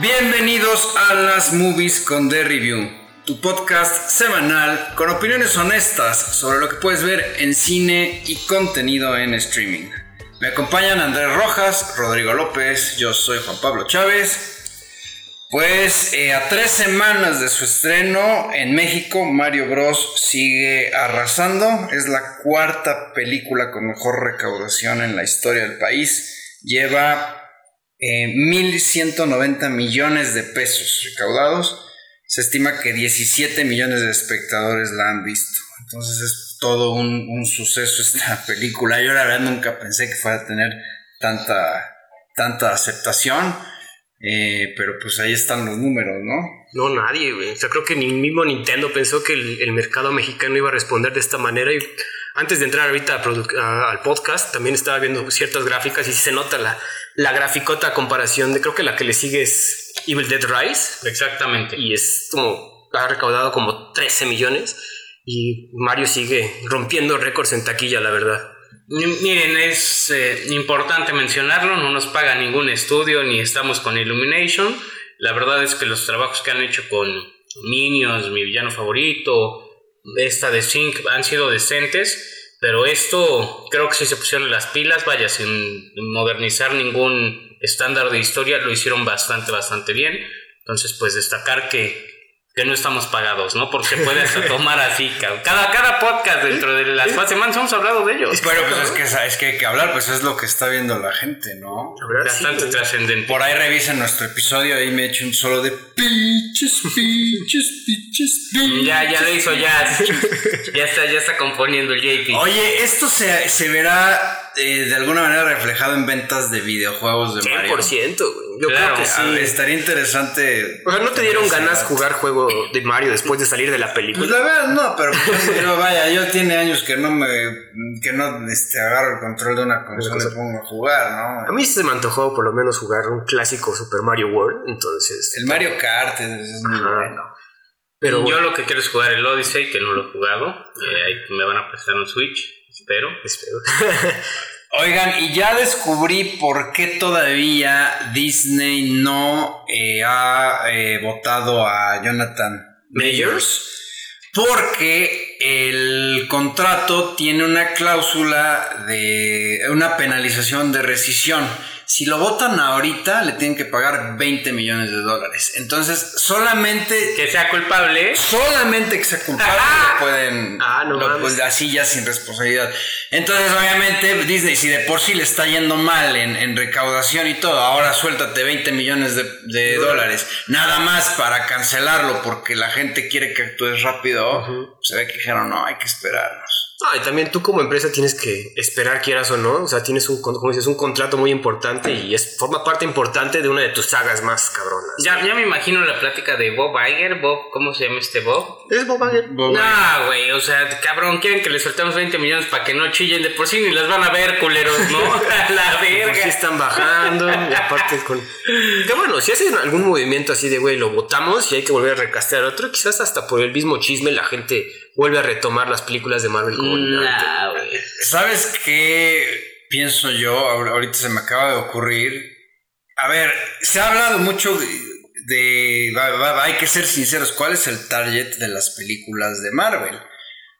Bienvenidos a las Movies con The Review, tu podcast semanal con opiniones honestas sobre lo que puedes ver en cine y contenido en streaming. Me acompañan Andrés Rojas, Rodrigo López, yo soy Juan Pablo Chávez. Pues eh, a tres semanas de su estreno en México, Mario Bros sigue arrasando. Es la cuarta película con mejor recaudación en la historia del país. Lleva 1.190 eh, millones de pesos recaudados. Se estima que 17 millones de espectadores la han visto. Entonces es todo un, suceso esta película. Yo la verdad nunca pensé que fuera a tener tanta, tanta aceptación. Eh, pero pues ahí están los números, ¿no? No, nadie, güey. O sea, creo que ni mismo Nintendo pensó que el, mercado mexicano iba a responder de esta manera. Antes de entrar ahorita al podcast, también estaba viendo ciertas gráficas y se nota la, la graficota a comparación de creo que la que le sigue es Evil Dead Rise. Exactamente. Y es como, ha recaudado como 13 millones. Y Mario sigue rompiendo récords en taquilla, la verdad. Miren, es eh, importante mencionarlo, no nos paga ningún estudio ni estamos con Illumination. La verdad es que los trabajos que han hecho con Minions, mi villano favorito, esta de Sync han sido decentes, pero esto creo que si se pusieron las pilas, vaya, sin modernizar ningún estándar de historia, lo hicieron bastante, bastante bien. Entonces, pues destacar que que no estamos pagados, ¿no? Porque puedes tomar así, cada, cada podcast dentro de las cuatro semanas hemos hablado de ellos. Pero pues es que, es que hay que hablar, pues es lo que está viendo la gente, ¿no? Bastante trascendente. Por ahí revisen nuestro episodio, ahí me he hecho un solo de pinches, pinches, pinches, pinches. Ya, ya lo hizo, ya. ya está, ya está componiendo el JP. Oye, esto se, se verá eh, de alguna manera reflejado en ventas de videojuegos de 100%, Mario. 100%, güey. Yo creo que sí. estaría interesante. O sea, ¿no te dieron ganas jugar juego de Mario después de salir de la película? Pues la verdad, no, pero pues, vaya, yo tiene años que no me. que no este, agarro el control de una consola y pongo a jugar, ¿no? A mí se me antojó por lo menos jugar un clásico Super Mario World, entonces. El Mario Kart es muy bueno. Pero yo lo que quiero es jugar el Odyssey, que no lo he jugado. Eh, ahí me van a prestar un Switch. Espero. Espero. Oigan, y ya descubrí por qué todavía Disney no eh, ha eh, votado a Jonathan Mayers. Porque el contrato tiene una cláusula de una penalización de rescisión. Si lo votan ahorita, le tienen que pagar 20 millones de dólares. Entonces, solamente. Que sea culpable. Solamente que sea culpable lo pueden. Ah, no. pues así ya sin responsabilidad. Entonces, obviamente, Disney, si de por sí le está yendo mal en, recaudación y todo, ahora suéltate 20 millones de, dólares. Nada más para cancelarlo porque la gente quiere que actúes rápido. Se ve que dijeron, no, hay que esperarnos. Ah, y también tú como empresa tienes que esperar, quieras o no. O sea, tienes un, como dices, un contrato muy importante y es, forma parte importante de una de tus sagas más cabronas. Ya, ya me imagino la plática de Bob Iger. Bob, ¿cómo se llama este Bob? Es Bob Iger. no, güey, o sea, cabrón, quieren que les soltemos 20 millones para que no chillen de por sí ni las van a ver, culeros, ¿no? la verga. Por están bajando y aparte con... Que bueno, si hacen algún movimiento así de, güey, lo votamos y hay que volver a recastear otro, quizás hasta por el mismo chisme la gente vuelve a retomar las películas de Marvel como ¿Sabes qué pienso yo? Ahorita se me acaba de ocurrir. A ver, se ha hablado mucho de, hay que ser sinceros, ¿cuál es el target de las películas de Marvel?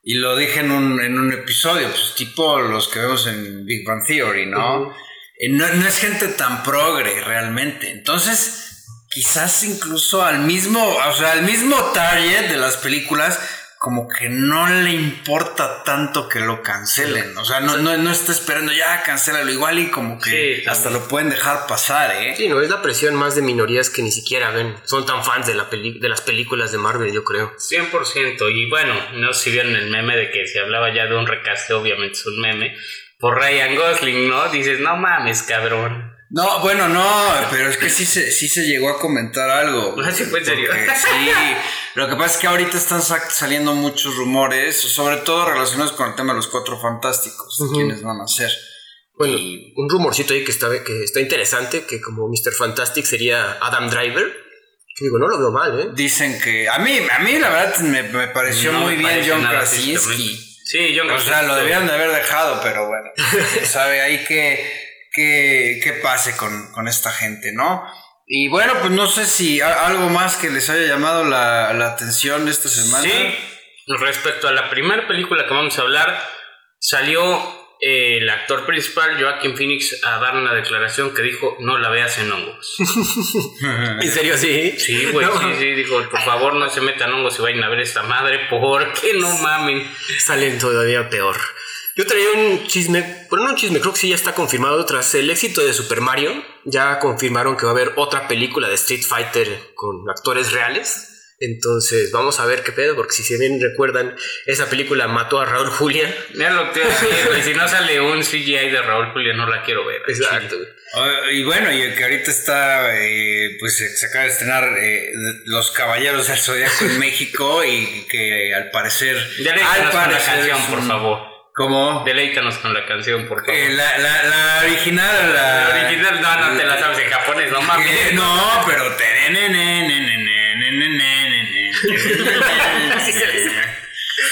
Y lo dije en un, en un episodio, pues tipo los que vemos en Big Bang Theory, ¿no? Eh, no, no es gente tan progre realmente. Entonces, quizás incluso al mismo, o sea, al mismo target de las películas como que no le importa tanto que lo cancelen. O sea, no, no, está esperando ya, cancélalo igual y como que hasta lo pueden dejar pasar, ¿eh? Sí, no, es la presión más de minorías que ni siquiera ven. Son tan fans de, la de las películas de Marvel, yo creo. 100%. Y bueno, no sé si vieron el meme de que se hablaba ya de un recaste, obviamente es un meme, por Ryan Gosling, ¿no? Dices, no mames, cabrón. No, bueno, no, pero es que sí se, sí se llegó a comentar algo. Ah, sí, fue en serio. Sí, lo que pasa es que ahorita están saliendo muchos rumores, sobre todo relacionados con el tema de los cuatro fantásticos, quienes van a ser. Bueno, un rumorcito ahí que está, que está interesante, que como Mr. Fantastic sería Adam Driver. Que digo, no lo veo mal, ¿eh? Dicen que. A mí, a mí la verdad me, pareció muy bien John Krasinski. Sí, John Krasinski. O sea, lo debieron de haber dejado, pero bueno. sabe ahí que que, pase con, esta gente, ¿no? Y bueno, pues no sé si algo más que les haya llamado la, la atención esta semana. Sí, respecto a la primera película que vamos a hablar, salió el actor principal, Joaquin Phoenix, a dar una declaración que dijo, no la veas en hongos. ¿En serio sí? Sí, güey, sí, sí, dijo, por favor no se metan hongos y vayan a ver esta madre, porque no mamen. Salen todavía peor. Yo traía un chisme, bueno, no un chisme, creo que sí ya está confirmado. Tras el éxito de Super Mario, ya confirmaron que va a haber otra película de Street Fighter con actores reales. Entonces, vamos a ver qué pedo, porque si se bien recuerdan, esa película mató a Raúl Julia. Mira lo que si no sale un CGI de Raúl Julia, no la quiero ver. Exacto. Ah, y bueno, y el que ahorita está, eh, pues se acaba de estrenar eh, Los Caballeros del Zodiaco en México y que al parecer. al parecer, la canción, por favor. ¿Cómo? Deleítanos con la canción, por favor. Eh, la, la, la, original, la... la... original, no, no te la sabes en japonés, no mames. no, pero.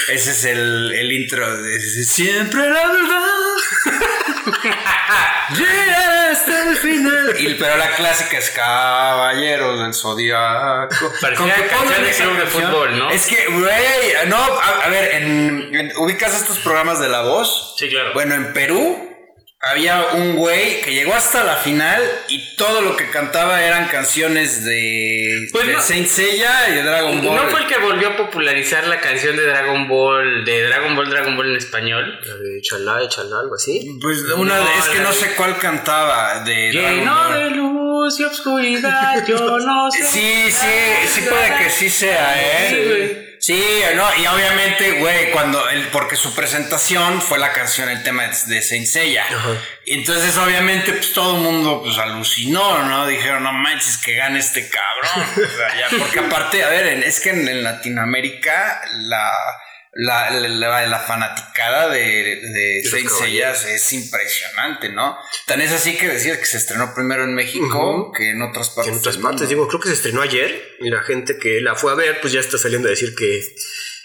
Ese es el, el intro de Siempre la verdad. Llega hasta el final. Y, pero la clásica es Caballeros del Zodiaco. Parecía canción de club de fútbol, ¿no? Es que, güey, no, a, ver, en, ¿ubicas estos programas de La Voz? Sí, claro. Bueno, en Perú había un güey que llegó hasta la final y todo lo que cantaba eran canciones de, pues Saint Seiya y de Dragon Ball. ¿No fue el que volvió a popularizar la canción de Dragon Ball, de Dragon Ball, Dragon Ball en español? La de Chalá, Chalá, algo así. Pues una es que no sé cuál cantaba de Lleno de luz y obscuridad, yo no sé. Sí, sí, sí puede que sí sea, ¿eh? Sí, güey. Sí, no, y obviamente, güey, cuando él, porque su presentación fue la canción, el tema de Saint Seiya. Y entonces, obviamente, pues todo el mundo pues alucinó, ¿no? Dijeron, no manches, que gane este cabrón. porque aparte, a ver, es que en Latinoamérica la la, la, la, fanaticada de, de Saint es impresionante, ¿no? Tan es así que decías que se estrenó primero en México que en otras partes. en otras partes, digo, creo que se estrenó ayer y la gente que la fue a ver, pues ya está saliendo a decir que.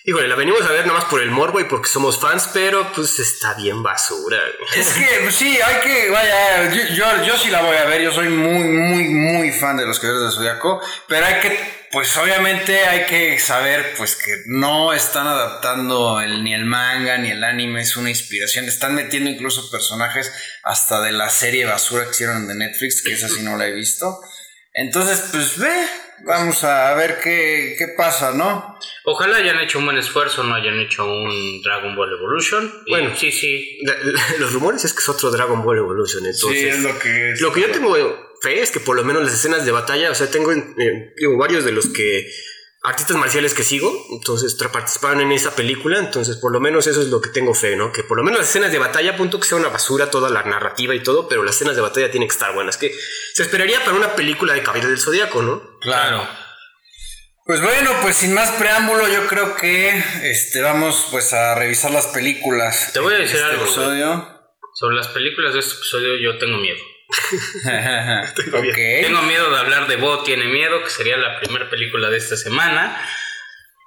Híjole, la venimos a ver nada más por el morbo y porque somos fans, pero pues está bien basura. Es que pues, sí, hay que, vaya, yo, yo, sí la voy a ver, yo soy muy, muy, muy fan de los Caballeros de Zodiaco, pero hay que pues obviamente hay que saber pues que no están adaptando el, ni el manga ni el anime, es una inspiración. Están metiendo incluso personajes hasta de la serie basura que hicieron de Netflix, que esa sí no la he visto. Entonces, pues ve, vamos a ver qué, qué pasa, ¿no? Ojalá hayan hecho un buen esfuerzo, no hayan hecho un Dragon Ball Evolution. Bueno, sí, sí. los rumores es que es otro Dragon Ball Evolution. Entonces, sí, es lo que es. Lo que yo tengo fe es que por lo menos las escenas de batalla, o sea, tengo eh, varios de los que artistas marciales que sigo, entonces participaron en esa película, entonces por lo menos eso es lo que tengo fe, ¿no? Que por lo menos las escenas de batalla, punto que sea una basura toda la narrativa y todo, pero las escenas de batalla tienen que estar buenas, que se esperaría para una película de Caballero del Zodíaco, ¿no? Claro. Pues bueno, pues sin más preámbulo, yo creo que este vamos pues a revisar las películas. Te voy a decir este algo. Sobre las películas de este episodio yo tengo miedo. Tengo miedo de hablar de Bo tiene miedo, que sería la primera película de esta semana.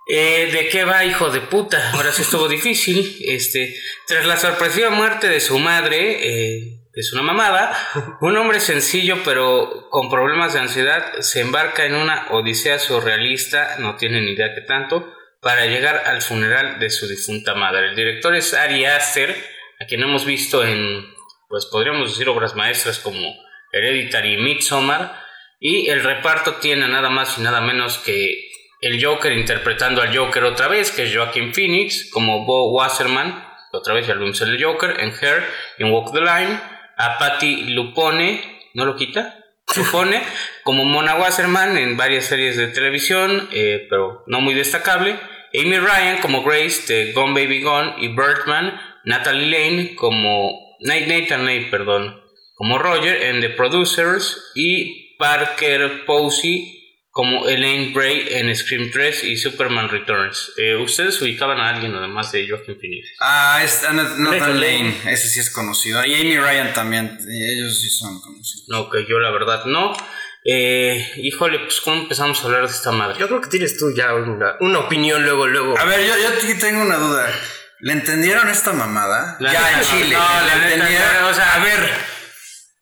Eh, ¿De qué va, hijo de puta? Ahora sí estuvo difícil. Este, tras la sorpresiva muerte de su madre, eh, es una mamada, un hombre sencillo pero con problemas de ansiedad se embarca en una odisea surrealista, no tiene ni idea que tanto, para llegar al funeral de su difunta madre. El director es Ari Aster, a quien hemos visto en pues podríamos decir obras maestras como Hereditary y Midsommar, y el reparto tiene nada más y nada menos que el Joker interpretando al Joker otra vez, que es Joaquin Phoenix, como Bo Wasserman, otra vez ya lo el Joker, en Hair, en Walk the Line, a Patty Lupone, ¿no lo quita? Lupone, como Mona Wasserman en varias series de televisión, eh, pero no muy destacable, Amy Ryan como Grace de Gone Baby Gone y Birdman, Natalie Lane como Nathan Lane, perdón, como Roger en The Producers y Parker Posey como Elaine Bray en Scream 3 y Superman Returns. Eh, ¿Ustedes ubicaban a alguien además de Joaquin Phoenix? Ah, es Nathan Lane, ese sí es conocido. Y Amy Ryan también, ellos sí son conocidos. No, que yo la verdad no. Eh, híjole, pues ¿cómo empezamos a hablar de esta madre? Yo creo que tienes tú ya una, una opinión luego, luego. A ver, yo, yo tengo una duda. ¿Le entendieron esta mamada? ya en Chile. No, ¿le entendieron? o sea, a ver.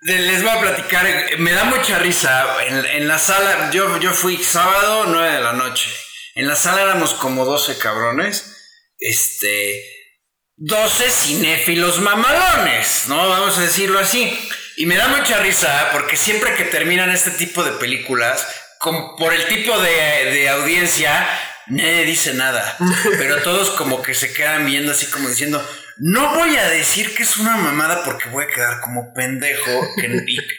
Les voy a platicar, me da mucha risa. En, la sala, yo, yo fui sábado, 9 de la noche. En la sala éramos como 12 cabrones. Este. 12 cinéfilos mamalones, ¿no? Vamos a decirlo así. Y me da mucha risa porque siempre que terminan este tipo de películas, por el tipo de, de audiencia, nadie dice nada. pero todos como que se quedan viendo así como diciendo, no voy a decir que es una mamada porque voy a quedar como pendejo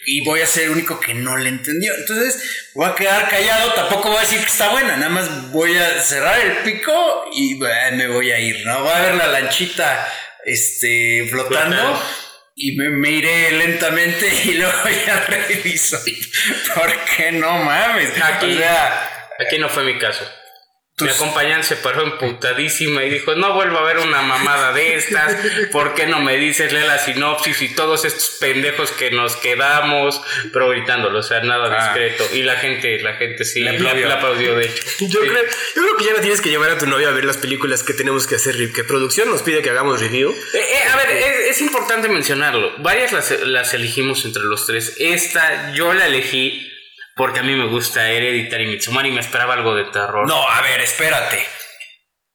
y, voy a ser el único que no le entendió. Entonces voy a quedar callado, tampoco voy a decir que está buena, nada más voy a cerrar el pico y me voy a ir, ¿no? Voy a ver la lanchita este, flotando. Y me, iré lentamente y luego ya reviso. Porque no mames. Aquí, aquí no fue mi caso. Mi acompañante se paró emputadísima y dijo, no vuelvo a ver una mamada de estas, ¿por qué no me dices, lee la sinopsis y todos estos pendejos que nos quedamos, pero gritándolo, o sea, nada ah. discreto. Y la gente, la gente sí, la aplaudió, de hecho. Yo, Creo, yo creo que ya no tienes que llevar a tu novia a ver las películas que tenemos que hacer, que producción nos pide que hagamos review. Eh, eh, a ver, es, importante mencionarlo, varias las, las elegimos entre los tres, esta yo la elegí porque a mí me gusta Hereditary Mitsumani y me esperaba algo de terror. No, a ver, espérate.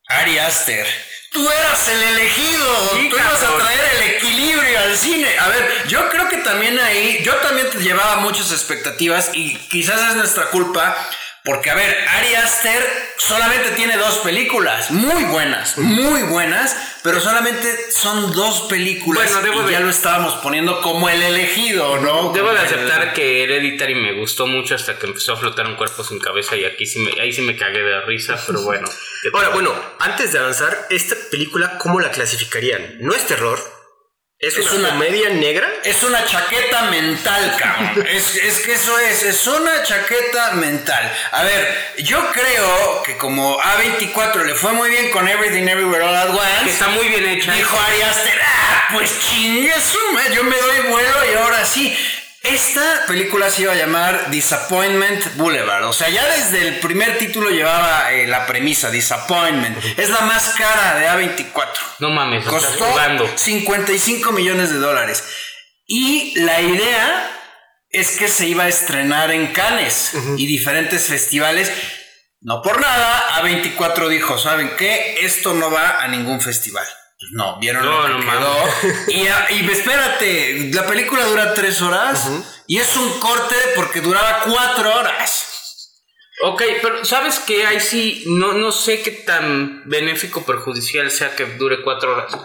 Ari Aster, tú eras el elegido. tú ibas a traer el equilibrio al cine. A ver, yo creo que también ahí, yo también te llevaba muchas expectativas y quizás es nuestra culpa porque, a ver, Ari Aster solamente tiene dos películas, muy buenas, muy buenas, pero solamente son dos películas. Bueno, debo y ya lo estábamos poniendo como el elegido, ¿no? Debo de aceptar que Hereditary me gustó mucho hasta que empezó a flotar un cuerpo sin cabeza y aquí sí me, ahí sí me cagué de risa, pero bueno. Ahora, bueno, antes de avanzar, esta película, ¿cómo la clasificarían? ¿No es terror? ¿Es, una, comedia negra? Es una chaqueta mental, cabrón. es, es, que eso es, es una chaqueta mental. A ver, yo creo que como A24 le fue muy bien con Everything Everywhere All At Once. Que está muy bien hecha. Dijo Ari Aster, ah, pues chingue yo me doy vuelo y ahora sí. Esta película se iba a llamar Disappointment Boulevard. O sea, ya desde el primer título llevaba eh, la premisa, Disappointment. Es la más cara de A24. No mames, costó 55 millones de dólares. Y la idea es que se iba a estrenar en Cannes y diferentes festivales. No por nada, A24 dijo, ¿saben qué? Esto no va a ningún festival. Pues no, vieron lo que quedó. Y, y, espérate, la película dura tres horas y es un corte porque duraba cuatro horas. Ok, pero ¿sabes qué? Ahí sí, no, no sé qué tan benéfico o perjudicial sea que dure cuatro horas.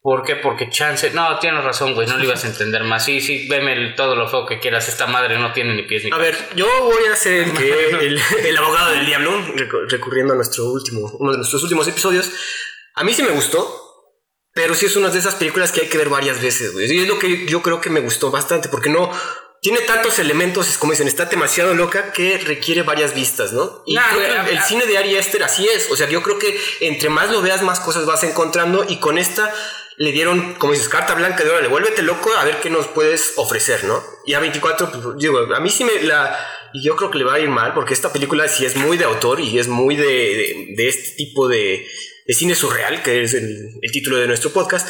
¿Por qué? Porque chance. No, tienes razón, güey. No lo ibas a entender más. Sí, sí, veme todo lo feo que quieras. Esta madre no tiene ni pies ni A ver, yo voy a ser el, el, abogado del diablo, recurriendo a nuestro último, uno de nuestros últimos episodios. A mí sí me gustó. Pero sí es una de esas películas que hay que ver varias veces, güey. Y es lo que yo creo que me gustó bastante, porque no tiene tantos elementos, es como dicen, está demasiado loca que requiere varias vistas, ¿no? Y el, cine de Ari Aster así es. O sea, yo creo que entre más lo veas, más cosas vas encontrando. Y con esta le dieron, como dices, carta blanca de órale, vuélvete loco a ver qué nos puedes ofrecer, ¿no? Y a 24, pues, digo, a mí sí me la. Y yo creo que le va a ir mal, porque esta película sí es muy de autor y es muy de, de este tipo de de cine surreal, que es el, título de nuestro podcast.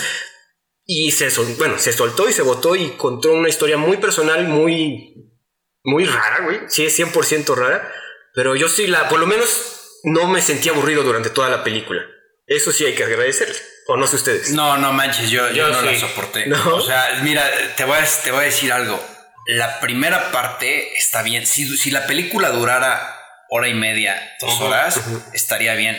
Y se, bueno, se soltó y se votó y contó una historia muy personal, muy, muy rara, güey. Sí, es 100% rara. Pero yo sí, la, por lo menos no me sentí aburrido durante toda la película. Eso sí hay que agradecerle. O no sé ustedes. No, no manches, yo, yo, no la soporté. O sea, mira, te voy, a, te voy a decir algo. La primera parte está bien. Si, si la película durara hora y media, dos horas, estaría bien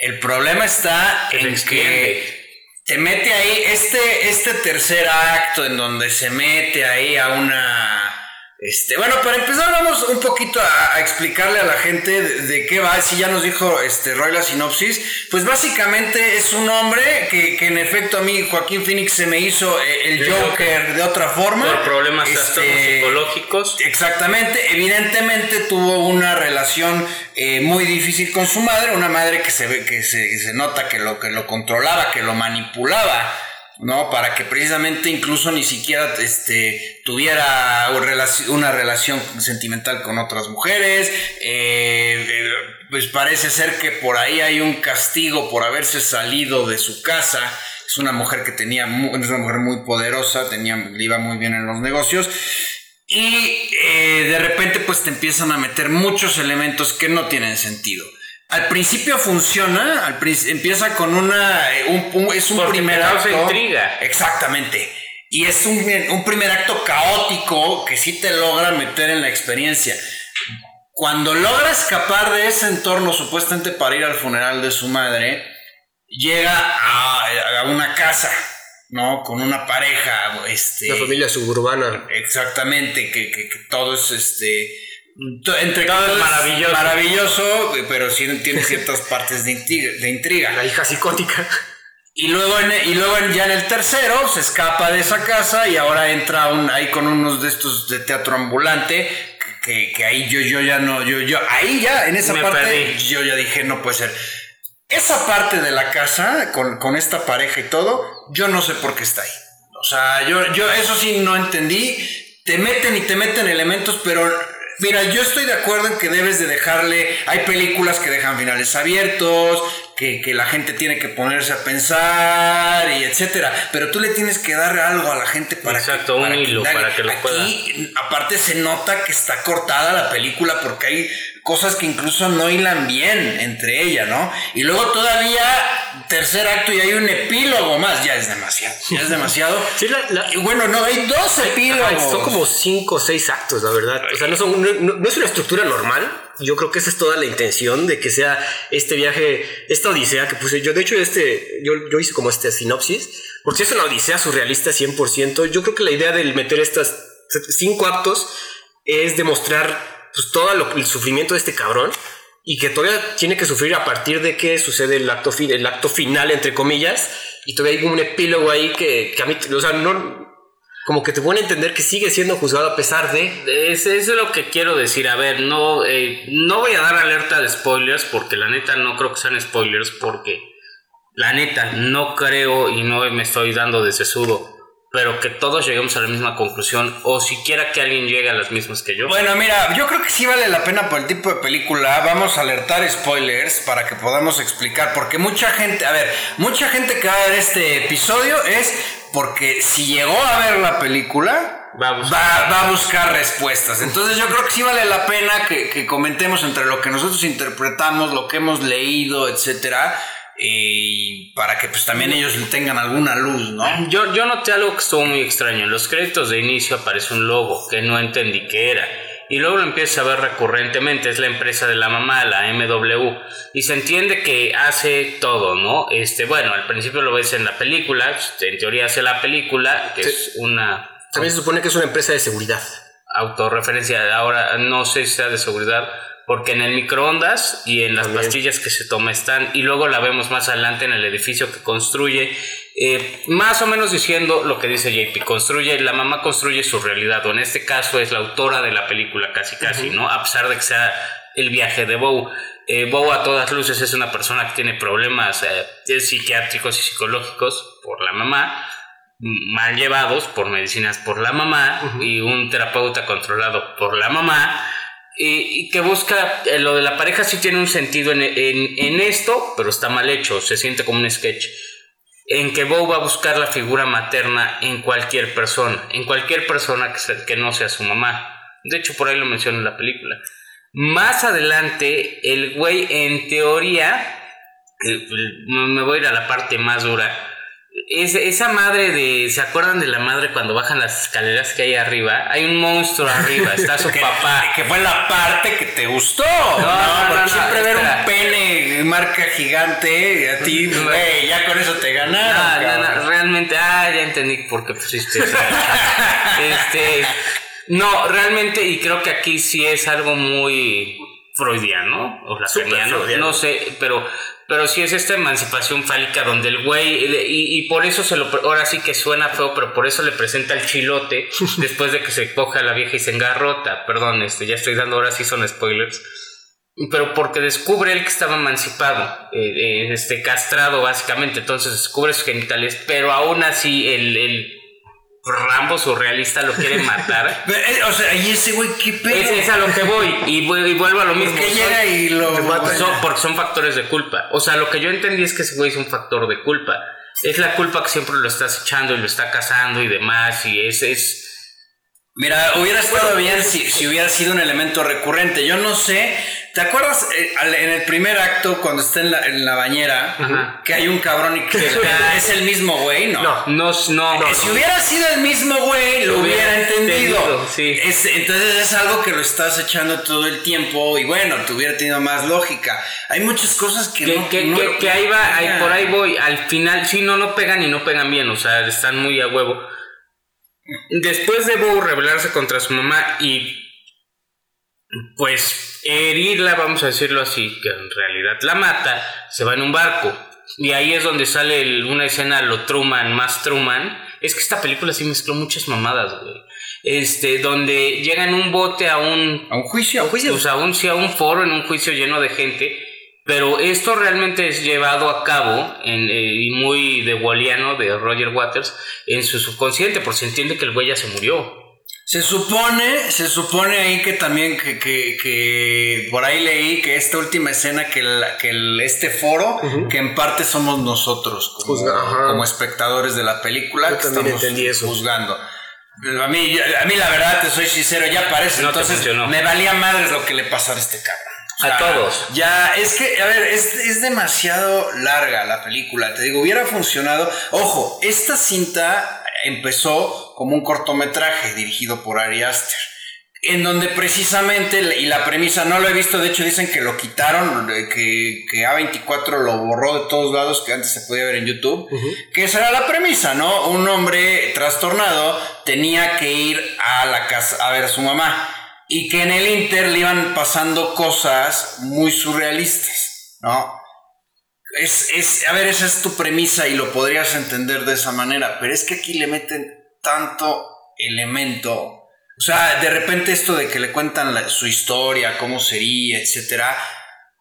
el problema está en que te mete ahí este, este tercer acto en donde se mete ahí a una este, bueno, para empezar vamos un poquito a, explicarle a la gente de, qué va. Si ya nos dijo este, Roy la sinopsis, pues básicamente es un hombre que, en efecto a mí Joaquín Phoenix se me hizo eh, el, Joker, de otra forma. Por problemas este, psicológicos. Exactamente, evidentemente tuvo una relación eh, muy difícil con su madre, una madre que se ve que se, que se nota que lo, que lo controlaba, que lo manipulaba ¿no? Para que precisamente incluso ni siquiera este, tuviera una relación sentimental con otras mujeres. Eh, eh, pues parece ser que por ahí hay un castigo por haberse salido de su casa. Es una mujer que tenía, es una mujer muy poderosa, tenía, le iba muy bien en los negocios. Y eh, de repente pues te empiezan a meter muchos elementos que no tienen sentido. Al principio funciona, al empieza con una, eh, un, es un primer acto. intriga. Exactamente. Y es un, un primer acto caótico que sí te logra meter en la experiencia. Cuando logra escapar de ese entorno supuestamente para ir al funeral de su madre, llega a, una casa, ¿no? Con una pareja, este... Una familia suburbana. Exactamente, que, que, todo es, este... Entre todo es maravilloso. Maravilloso, pero sí tiene ciertas partes de intriga, de intriga. La hija psicótica. Y luego, y luego ya en el tercero se escapa de esa casa y ahora entra un, ahí con unos de estos de teatro ambulante que, que ahí yo, yo ya no, yo, yo, ahí ya, en esa parte, yo ya dije, no puede ser. Esa parte de la casa, con, con, esta pareja y todo, yo no sé por qué está ahí. O sea, yo, yo eso sí no entendí. Te meten y te meten elementos, pero Mira, yo estoy de acuerdo en que debes de dejarle, hay películas que dejan finales abiertos, que, que, la gente tiene que ponerse a pensar y etcétera, pero tú le tienes que dar algo a la gente para Exacto, que, un hilo para que lo pueda. Aquí, aparte se nota que está cortada la película porque hay cosas que incluso no hilan bien entre ella, ¿no? Y luego todavía tercer acto y hay un epílogo más, ya es demasiado, ya es demasiado. sí, y bueno, no, hay dos epílogos. son como cinco o seis actos, la verdad. O sea, no, son, no, es una estructura normal. Yo creo que esa es toda la intención de que sea este viaje, esta odisea que puse yo. De hecho, este, yo, yo hice como este sinopsis, porque es una odisea surrealista 100%. Yo creo que la idea de meter estas cinco actos es demostrar pues, todo el sufrimiento de este cabrón y que todavía tiene que sufrir a partir de que sucede el acto, el acto final, entre comillas, y todavía hay un epílogo ahí que, que a mí, o sea, no, como que te pone a entender que sigue siendo juzgado a pesar de... Eso es lo que quiero decir, a ver, no, eh, no voy a dar alerta de spoilers porque la neta no creo que sean spoilers porque la neta no creo y no me estoy dando de sesudo pero que todos lleguemos a la misma conclusión o siquiera que alguien llegue a las mismas que yo. Bueno, mira, yo creo que sí vale la pena por el tipo de película. Vamos a alertar spoilers para que podamos explicar, porque mucha gente, a ver, mucha gente que va a ver este episodio es porque si llegó a ver la película, va a buscar, va, a buscar respuestas. Entonces yo creo que sí vale la pena que, que comentemos entre lo que nosotros interpretamos, lo que hemos leído, etcétera y para que pues también ellos tengan alguna luz, ¿no? Yo, yo noté algo que estuvo muy extraño. En los créditos de inicio aparece un logo que no entendí qué era. Y luego lo empieza a ver recurrentemente, es la empresa de la mamá, la MW. Y se entiende que hace todo, ¿no? Este, bueno, al principio lo ves en la película, en teoría hace la película, que es una... También se supone que es una empresa de seguridad. Autorreferencia, ahora no sé si sea de seguridad porque en el microondas y en las pastillas que se toma están, y luego la vemos más adelante en el edificio que construye, eh, más o menos diciendo lo que dice JP, construye, la mamá construye su realidad, o en este caso es la autora de la película casi casi, ¿no? A pesar de que sea el viaje de Bow. Eh, Bow a todas luces es una persona que tiene problemas eh, psiquiátricos y psicológicos por la mamá, mal llevados por medicinas por la mamá y un terapeuta controlado por la mamá y, que busca, eh, lo de la pareja sí tiene un sentido en, esto, pero está mal hecho, se siente como un sketch. En que Bo va a buscar la figura materna en cualquier persona, en cualquier persona que, que no sea su mamá. De hecho, por ahí lo menciona en la película. Más adelante, el güey, en teoría, eh, me voy a ir a la parte más dura esa madre de. ¿Se acuerdan de la madre cuando bajan las escaleras que hay arriba? Hay un monstruo arriba, está su papá. Que fue la parte que te gustó. No, porque siempre ver un pene marca gigante, a ti, güey, ya con eso te ganaron. No, no, realmente, ah, ya entendí por qué pusiste eso. este. No, realmente, y creo que aquí sí es algo muy freudiano o lacaniano, no sé, pero pero sí es esta emancipación fálica donde el güey, y, por eso se lo, ahora sí que suena feo, pero por eso le presenta el chilote después de que se coja a la vieja y se engarrota. Perdón, este, ya estoy dando, ahora sí son spoilers. Pero porque descubre él que estaba emancipado, eh, eh, este, castrado básicamente, entonces descubre sus genitales, pero aún así el, el Rambo surrealista lo quiere matar. Eh, o sea, y ese güey, qué pedo. Es, es, a lo que voy y, vuelvo a lo mismo. Que llega y lo son, porque son factores de culpa. O sea, lo que yo entendí es que ese güey es un factor de culpa. Es la culpa que siempre lo estás echando y lo está cazando y demás. Y ese es. Mira, hubiera estado bien si, si hubiera sido un elemento recurrente. Yo no sé ¿Te acuerdas eh, en el primer acto cuando está en la, en la bañera que hay un cabrón y que es el mismo güey? No. No, no, no. Si hubiera sido el mismo güey, lo hubiera, entendido. sí. entonces es algo que lo estás echando todo el tiempo y bueno, te hubiera tenido más lógica. Hay muchas cosas que, no, que, que, ahí va, ahí, por ahí voy. Al final, sí, no, no pegan y no pegan bien, o sea, están muy a huevo. Después de Bo rebelarse contra su mamá y pues herirla, vamos a decirlo así, que en realidad la mata, se va en un barco. Y ahí es donde sale una escena lo Truman, más Truman. Es que esta película sí mezcló muchas mamadas, güey. Este, donde llega en un bote a un... A un juicio, a un juicio. Pues a un, sí, a un foro, en un juicio lleno de gente. Pero esto realmente es llevado a cabo, en, eh, y muy de Walliano, de Roger Waters, en su subconsciente, porque se entiende que el güey ya se murió. Se supone, se supone ahí que también que, que, por ahí leí que esta última escena que, que este foro, que en parte somos nosotros como, espectadores de la película, que estamos juzgando. A mí, a mí la verdad, te soy sincero, ya parece. entonces me valía madre lo que le pasó a este cabrón. A todos. Ya, es que, a ver, es, es, demasiado larga la película. Te digo, hubiera funcionado. Ojo, esta cinta empezó como un cortometraje dirigido por Ari Aster, en donde precisamente, y la premisa no lo he visto, de hecho dicen que lo quitaron, que, que A24 lo borró de todos lados, que antes se podía ver en YouTube, que esa era la premisa, ¿no? Un hombre trastornado tenía que ir a la casa a ver a su mamá y que en el Inter le iban pasando cosas muy surrealistas, ¿no? Es, es, a ver, esa es tu premisa y lo podrías entender de esa manera, pero es que aquí le meten tanto elemento. O sea, de repente esto de que le cuentan su historia, cómo sería, etcétera,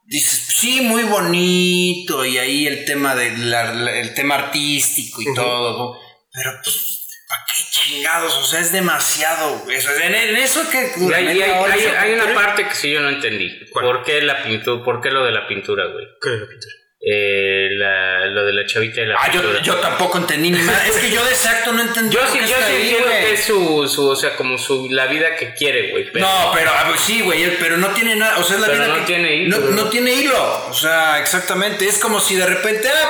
dices, sí, muy bonito, y ahí el tema, de el tema artístico y todo, pero pues, ¿para qué chingados? O sea, es demasiado. Eso, en, eso que. Hay, hay, una parte que sí yo no entendí. ¿Por qué la pintura? ¿Por qué lo de la pintura, güey? ¿Qué de la pintura? eh, la, lo de la chavita y la ah, yo, yo, tampoco entendí ni más. es que yo de exacto no entendí. Yo sí, yo sí entiendo que es su, su, o sea, como su, la vida que quiere, güey. No, pero sí, güey, pero no tiene nada, o sea, es la vida no que tiene hilo. No, no, tiene hilo, o sea, exactamente. Es como si de repente ah,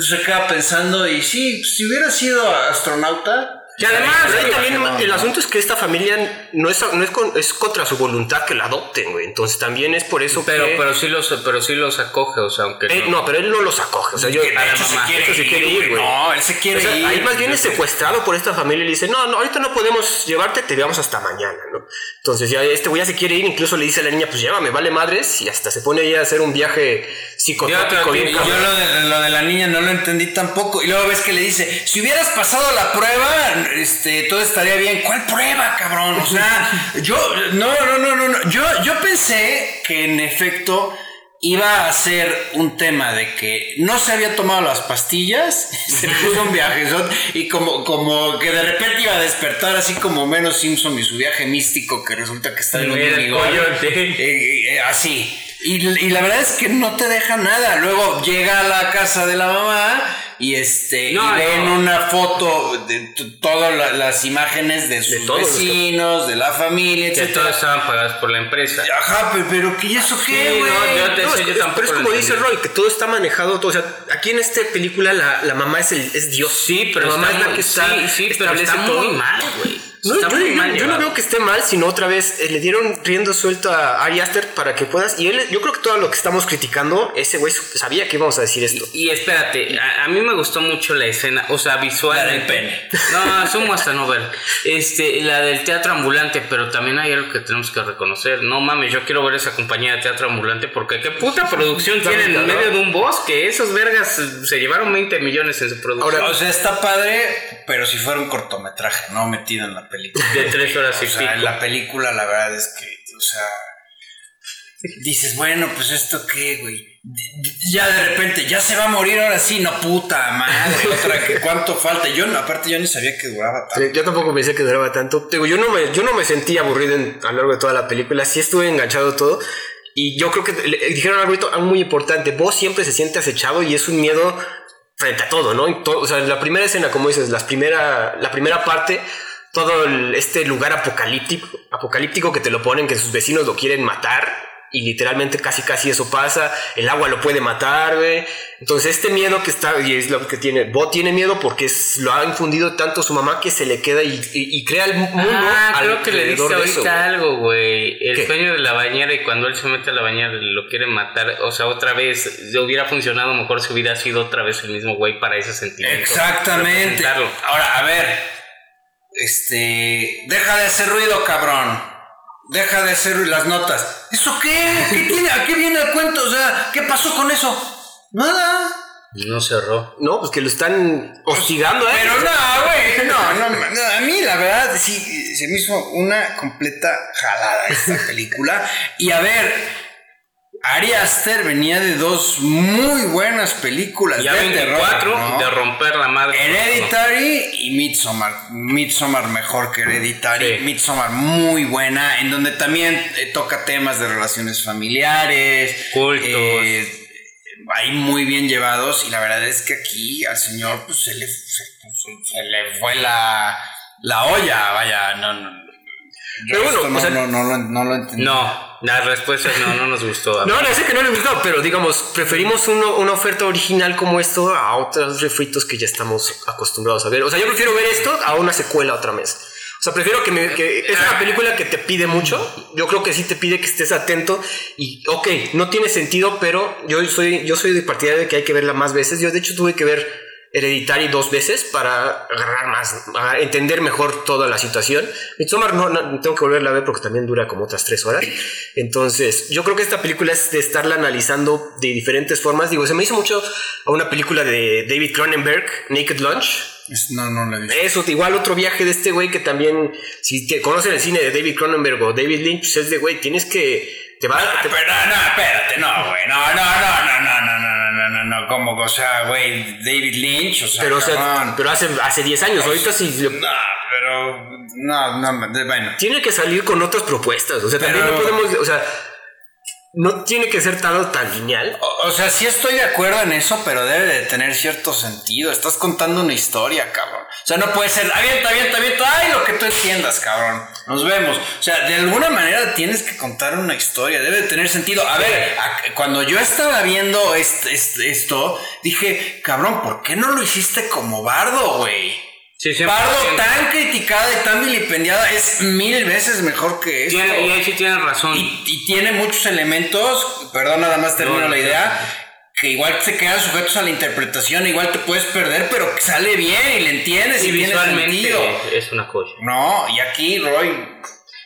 se queda pensando y sí, si hubiera sido astronauta, y además, también el asunto es que esta familia no es, no es, es contra su voluntad que la adopten, güey. Entonces también es por eso pero, que... Pero sí los, pero sí los acoge, o sea, aunque... No. pero él no los acoge. O sea, yo... Se quiere, se quiere ir, güey. No, él se quiere ir. Ahí más bien es secuestrado por esta familia y le dice, no, no, ahorita no podemos llevarte, te llevamos hasta mañana, ¿no? Entonces ya este güey ya se quiere ir, incluso le dice a la niña, pues llévame, vale madres, y hasta se pone ahí a hacer un viaje psicotrópico. Yo, yo lo, de, lo de la niña no lo entendí tampoco. Y luego ves que le dice, si hubieras pasado la prueba, este, todo estaría bien. ¿Cuál prueba, cabrón? O sea, yo, no, no, no, no, no. Yo, yo pensé que en efecto iba a ser un tema de que no se había tomado las pastillas, se puso un viaje y como, como que de repente iba a despertar así como menos Simpson y su viaje místico que resulta que está en un eh, así. Y, y, la verdad es que no te deja nada. Luego llega a la casa de la mamá y este y ven una foto de todas las imágenes de sus vecinos, de la familia, etc. Que todas estaban pagadas por la empresa. Ajá, pero, que eso qué, güey. no, pero es como dice Roy, que todo está manejado, todo, o sea, aquí en esta película la, la mamá es, el, es Dios. Sí, pero la mamá es la que está, sí, sí, pero está muy mal, güey. No, yo, no veo que esté mal, sino otra vez eh, le dieron riendo suelto a Ari Aster para que puedas. Y él, yo creo que todo lo que estamos criticando, ese güey sabía que íbamos a decir esto. Y, espérate, a, mí me gustó mucho la escena, o sea, visual. La del pene. No, asumo hasta no ver. Este, la del teatro ambulante, pero también hay algo que tenemos que reconocer. No mames, yo quiero ver esa compañía de teatro ambulante porque qué puta producción tienen en medio de un bosque. Esos vergas se llevaron 20 millones en su producción. Ahora, o sea, está padre, pero si fuera un cortometraje, no metido en la película. De tres horas y o sea, En la película, la verdad es que, o sea. dices, bueno, pues esto qué, güey. Ya de repente, ya se va a morir ahora sí, no puta madre. Otra que cuánto falta. Yo, aparte, yo ni sabía que duraba tanto. yo tampoco pensé que duraba tanto. Digo, yo no me, yo no me sentí aburrido a lo largo de toda la película. Sí estuve enganchado todo. Y yo creo que dijeron algo muy importante. Vos siempre se siente acechado y es un miedo frente a todo, ¿no? o sea, la primera escena, como dices, la primera, la primera parte todo este lugar apocalíptico, apocalíptico que te lo ponen, que sus vecinos lo quieren matar y literalmente casi casi eso pasa, el agua lo puede matar, güey. Entonces este miedo que está, y es lo que tiene, Bo tiene miedo porque es, lo ha infundido tanto su mamá que se le queda y, crea el mundo. Ah, creo que le dice ahorita algo, güey. El sueño de la bañera y cuando él se mete a la bañera lo quiere matar, o sea, otra vez, le hubiera funcionado mejor si hubiera sido otra vez el mismo güey para ese sentimiento. Exactamente. Ahora, a ver, este, deja de hacer ruido, cabrón. Deja de hacer las notas. ¿Eso qué? ¿Qué tiene? ¿A qué viene el cuento? O sea, ¿qué pasó con eso? Nada. No cerró. No, pues que lo están hostigando, ¿eh? Pero no, güey. No, no, a mí la verdad sí se me hizo una completa jalada esta película. Y a ver, Ari Aster venía de dos muy buenas películas ya de 24 de romper la madre. Hereditary y Midsommar. Midsommar mejor que Hereditary. Midsommar muy buena, en donde también eh, toca temas de relaciones familiares. Cultos. Eh, ahí muy bien llevados y la verdad es que aquí al señor pues se le, se, le fue la, la olla, vaya, no, no pero bueno, no, no, no, lo, no lo entendí. No, la respuesta no, no nos gustó. no, no sé que no le gustó, pero digamos, preferimos una oferta original como esto a otros refritos que ya estamos acostumbrados a ver. O sea, yo prefiero ver esto a una secuela otra vez. O sea, prefiero que, me, que es una película que te pide mucho. Yo creo que sí te pide que estés atento. Y, ok, no tiene sentido, pero yo soy, yo soy de partida de que hay que verla más veces. Yo, de hecho, tuve que ver Hereditary dos veces para agarrar más, para entender mejor toda la situación. Midsommar no, no, tengo que volverla a ver porque también dura como otras tres horas. Entonces, yo creo que esta película es de estarla analizando de diferentes formas. Digo, se me hizo mucho a una película de David Cronenberg, Naked Lunch. No, no la he Eso, igual otro viaje de este güey que también, si te conocen el cine de David Cronenberg o David Lynch, pues es de güey, tienes que... Te va, no, te... Pero, no, espérate, no, güey, no, no, no, no, no, no, no no, no, no, como, o sea, güey, David Lynch, o sea, pero, pero hace, hace 10 años, ahorita sí. No, pero, no, no, bueno. Tiene que salir con otras propuestas, o sea, también no podemos, o sea, no tiene que ser tan, tan lineal. O, sea, sí estoy de acuerdo en eso, pero debe de tener cierto sentido. Estás contando una historia, cabrón. O sea, no puede ser, avienta, avienta, avienta, ay, lo que tú entiendas, cabrón. Nos vemos. O sea, de alguna manera tienes que contar una historia, debe de tener sentido. A ver, cuando yo estaba viendo esto, dije, cabrón, ¿por qué no lo hiciste como bardo, güey? Sí, Pardo tan criticada y tan vilipendiada es mil veces mejor que eso. y ahí sí tiene razón. Y, tiene muchos elementos, perdón, nada más termino la idea, que igual se quedan sujetos a la interpretación, igual te puedes perder, pero que sale bien y le entiendes y, visualmente es una cosa. No, y aquí Roy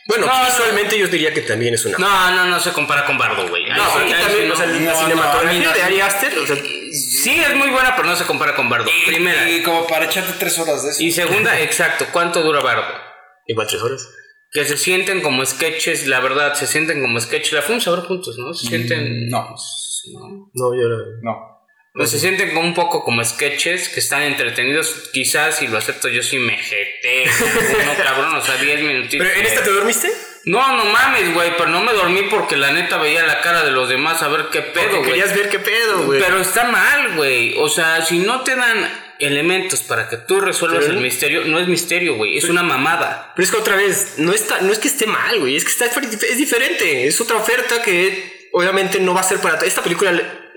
bueno, visualmente yo diría que también es una. No, no, no se compara con Bardo, güey. No, aquí también, o sea, la cinematografía de Ari Aster, o sea, sí es muy buena, pero no se compara con Bardo. Primera. Y como para echarte tres horas de eso. Y segunda, exacto, ¿cuánto dura Bardo? Igual tres horas. Que se sienten como sketches, la verdad, se sienten como sketches. La fuimos a ver juntos, ¿no? Se sienten. Mm, no. No, no yo no. Pues se sienten un poco como sketches que están entretenidos. Quizás, si lo acepto, yo sí me jeté. no, cabrón, o sea, 10 minutitos. ¿Pero en esta te dormiste? No, no mames, güey, pero no me dormí porque la neta veía la cara de los demás a ver qué pedo, güey. Querías ver qué pedo, güey. Pero está mal, güey. O sea, si no te dan elementos para que tú resuelvas el misterio, no es misterio, güey, es una mamada. Pero es que otra vez, no está, no es que esté mal, güey, es que está es diferente, es otra oferta que obviamente no va a ser para esta película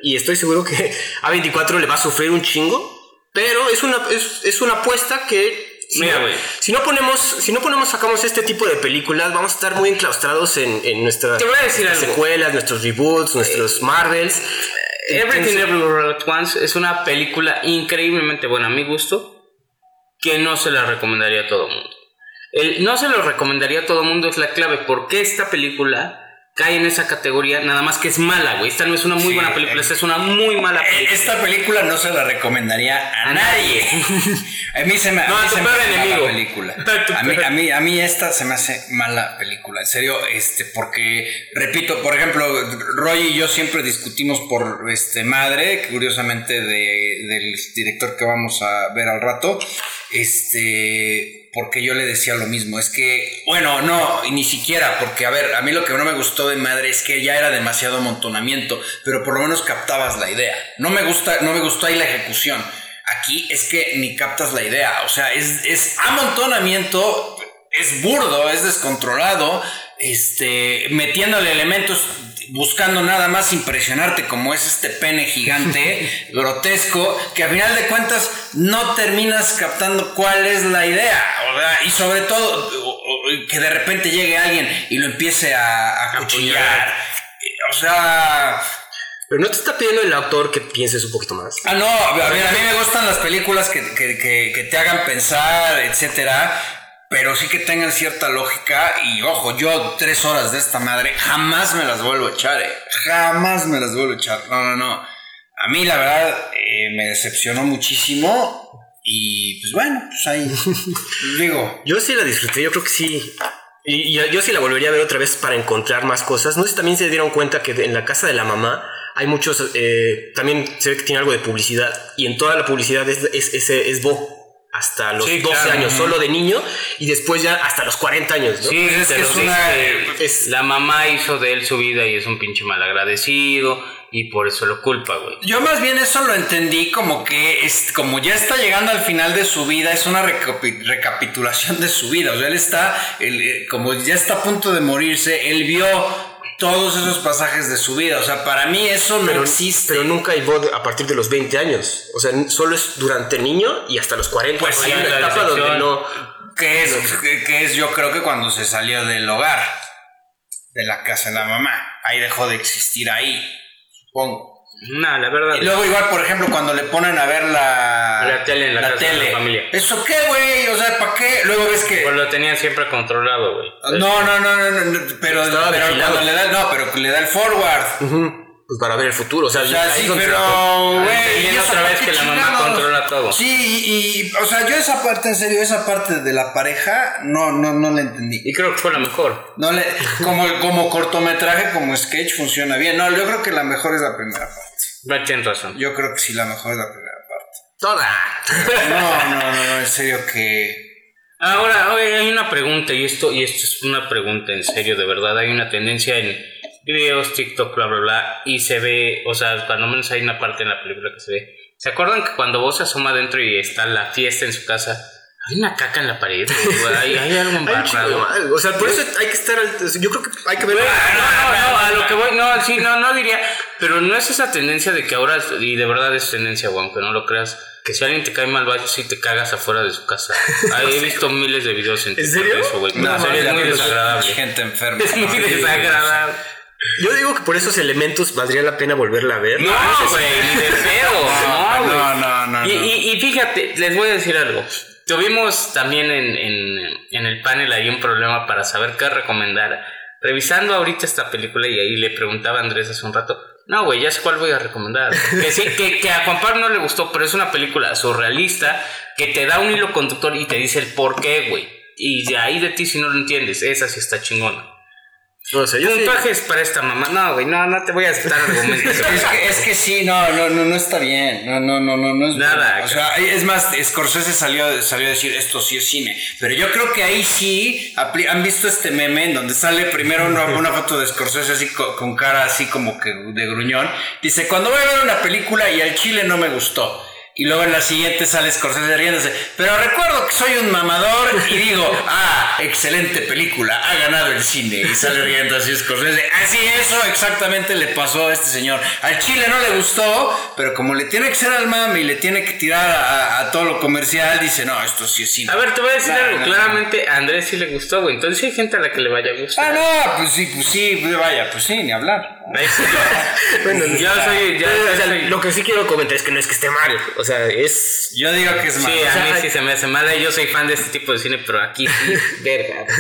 y estoy seguro que A24 le va a sufrir un chingo, pero es una, es, una apuesta que si, Mira, no, si no ponemos, si no ponemos, sacamos este tipo de películas, vamos a estar muy enclaustrados en, en nuestras, secuelas, nuestros reboots, nuestros Marvels. Everything Everywhere at Once es una película increíblemente buena a mi gusto, que no se la recomendaría a todo el mundo. El, no se lo recomendaría a todo el mundo es la clave, porque esta película cae en esa categoría, nada más que es mala, güey. Esta no es una muy Sí, buena película, esta es una muy mala Eh, película. Esta película no se la recomendaría a, A nadie. a mí se me, a No, mí a tu se me peor hace enemigo. mala película. Mí, a, mí, a mí esta se me hace mala película. En serio, este, porque, repito, por ejemplo, Roy y yo siempre discutimos por este madre, curiosamente de- del director que vamos a ver al rato. Este, porque yo le decía lo mismo. Es que, bueno, no, ni siquiera, porque a ver, a mí lo que no me gustó de madre es que ya era demasiado amontonamiento, pero por lo menos captabas la idea. No me gusta, no me gustó ahí la ejecución. Aquí es que ni captas la idea. O sea, es, es amontonamiento, es burdo, es descontrolado, este, metiéndole elementos, buscando nada más impresionarte como es este pene gigante, grotesco, que a final de cuentas no terminas captando cuál es la idea. Y sobre todo, que de repente llegue alguien y lo empiece a, a cuchillar. O sea, Pero no te está pidiendo el autor que pienses un poquito más. Ah, no, a ver, a mí me gustan las películas que, que- que- que te hagan pensar, etcétera, pero sí que tengan cierta lógica. Y ojo, yo tres horas de esta madre jamás me las vuelvo a echar, eh. Jamás me las vuelvo a echar. No, no, no. A mí, la verdad, eh, me decepcionó muchísimo. Y pues bueno, pues ahí. digo. Yo sí la disfruté, yo creo que sí. Y, y yo sí la volvería a ver otra vez para encontrar más cosas. No sé si también se dieron cuenta que en la casa de la mamá hay muchos. eh, también se ve que tiene algo de publicidad. Y en toda la publicidad es, es, es, es Bo. Hasta los Sí, 12 claro. años, solo de niño. Y después ya hasta los 40 años. ¿no? Sí, es que una- es- la mamá hizo de él su vida y es un pinche malagradecido y por eso lo culpa, güey. Yo más bien eso lo entendí como que es, como ya está llegando al final de su vida, es una recapi- recapitulación de su vida. O sea, él está, él, eh, como ya está a punto de morirse, él vio todos esos pasajes de su vida. O sea, para mí eso no Pero, existe. pero nunca hay Bo a partir de los 20 años. O sea, solo es durante niño y hasta los 40. Pues hay sí, una la etapa donde no. que es, que, que es yo creo que cuando se salió del hogar, de la casa de la mamá, ahí dejó de existir ahí, supongo. No, la verdad. Y luego igual, por ejemplo, cuando le ponen a ver la, La tele en la casa de la familia. ¿Eso qué, güey? O sea, ¿para qué? Luego ves que... Pues lo tenían siempre controlado, güey. No, no, no, no, no, no, pero, pero cuando le da, no, pero le da el forward. Ujú, Pues para ver el futuro. O sea, O sea, ahí sí, pero, güey, Entendiendo ¿y eso otra vez que la mamá controla todo. Sí, y, o sea, yo esa parte, en serio, esa parte de la pareja, no, no, no la entendí. Y creo que fue la mejor. No le, como, como cortometraje, como sketch, funciona bien. No, yo creo que la mejor es la primera parte. Tienes razón. Yo creo que sí, la mejor es la primera parte. Toda. No, no, no, no, en serio que... Ahora, oye, hay una pregunta, y esto, y esto es una pregunta en serio, de verdad. Hay una tendencia en videos, TikTok, bla, bla, bla, y se ve, o sea, cuando menos hay una parte en la película que se ve. ¿Se acuerdan que cuando vos se asoma adentro y está la fiesta en su casa, hay una caca en la pared? Hay, hay algo embarrado. O sea, por eso hay que estar. al- Yo creo que hay que ver. No, no, no, a lo que voy, no, sí, no, no diría, pero no es esa tendencia de que ahora, y de verdad es tendencia, güey, aunque no lo creas, que si alguien te cae mal, vas y te cagas afuera de su casa. Ah, He visto miles de videos en TikTok serio? de eso, güey. No, en serio, es muy desagradable. Gente enferma. Es muy desagradable. Yo digo que por esos elementos valdría la pena volverla a ver. No, güey, ni de pedo. No, güey. No, no, no, Y, no. y- y fíjate, les voy a decir algo. Tuvimos también en, en- en el panel ahí un problema para saber qué recomendar. Revisando ahorita esta película y ahí le preguntaba a Andrés hace un rato. No, güey, ya sé cuál voy a recomendar. Que sí, que, que a Juan Pablo no le gustó, pero es una película surrealista que te da un hilo conductor y te dice el por qué, güey. Y de ahí de ti si no lo entiendes, esa sí está chingona. No, o sea, yo sí- Puntajes para esta mamá. No, güey, no, no te voy a aceptar argumentos. Es que, es que sí, no, no, no, no está bien. No, no, no, no, no es Nada. O sea, es más, Scorsese salió, salió a decir esto sí es cine. Pero yo creo que ahí sí han visto este meme en donde sale primero una, una foto de Scorsese así co- con, cara así como que de gruñón. Dice, cuando voy a ver una película y al chile no me gustó. Y luego en la siguiente sale Scorsese riéndose. Pero recuerdo que soy un mamador y digo, ah, excelente película, ha ganado el cine. Y sale riendo así Scorsese. Así eso exactamente le pasó a este señor. Al Chile no le gustó, pero como le tiene que ser al mami y le tiene que tirar a, a todo lo comercial, dice, no, esto sí es cine. A ver, te voy a decir algo. no, Claramente a Andrés sí le gustó, güey. Entonces hay gente a la que le vaya a Ah, gustar. no, pues sí, pues sí, pues vaya, pues sí, ni hablar. Bueno, Yo soy- ya- o sea, soy- lo que sí quiero comentar es que no es que esté mal. O sea, es. Yo digo que es Sí, malo. a O sea, mí hay- sí se me hace mala. Yo soy fan de este tipo de cine, pero aquí sí, verga.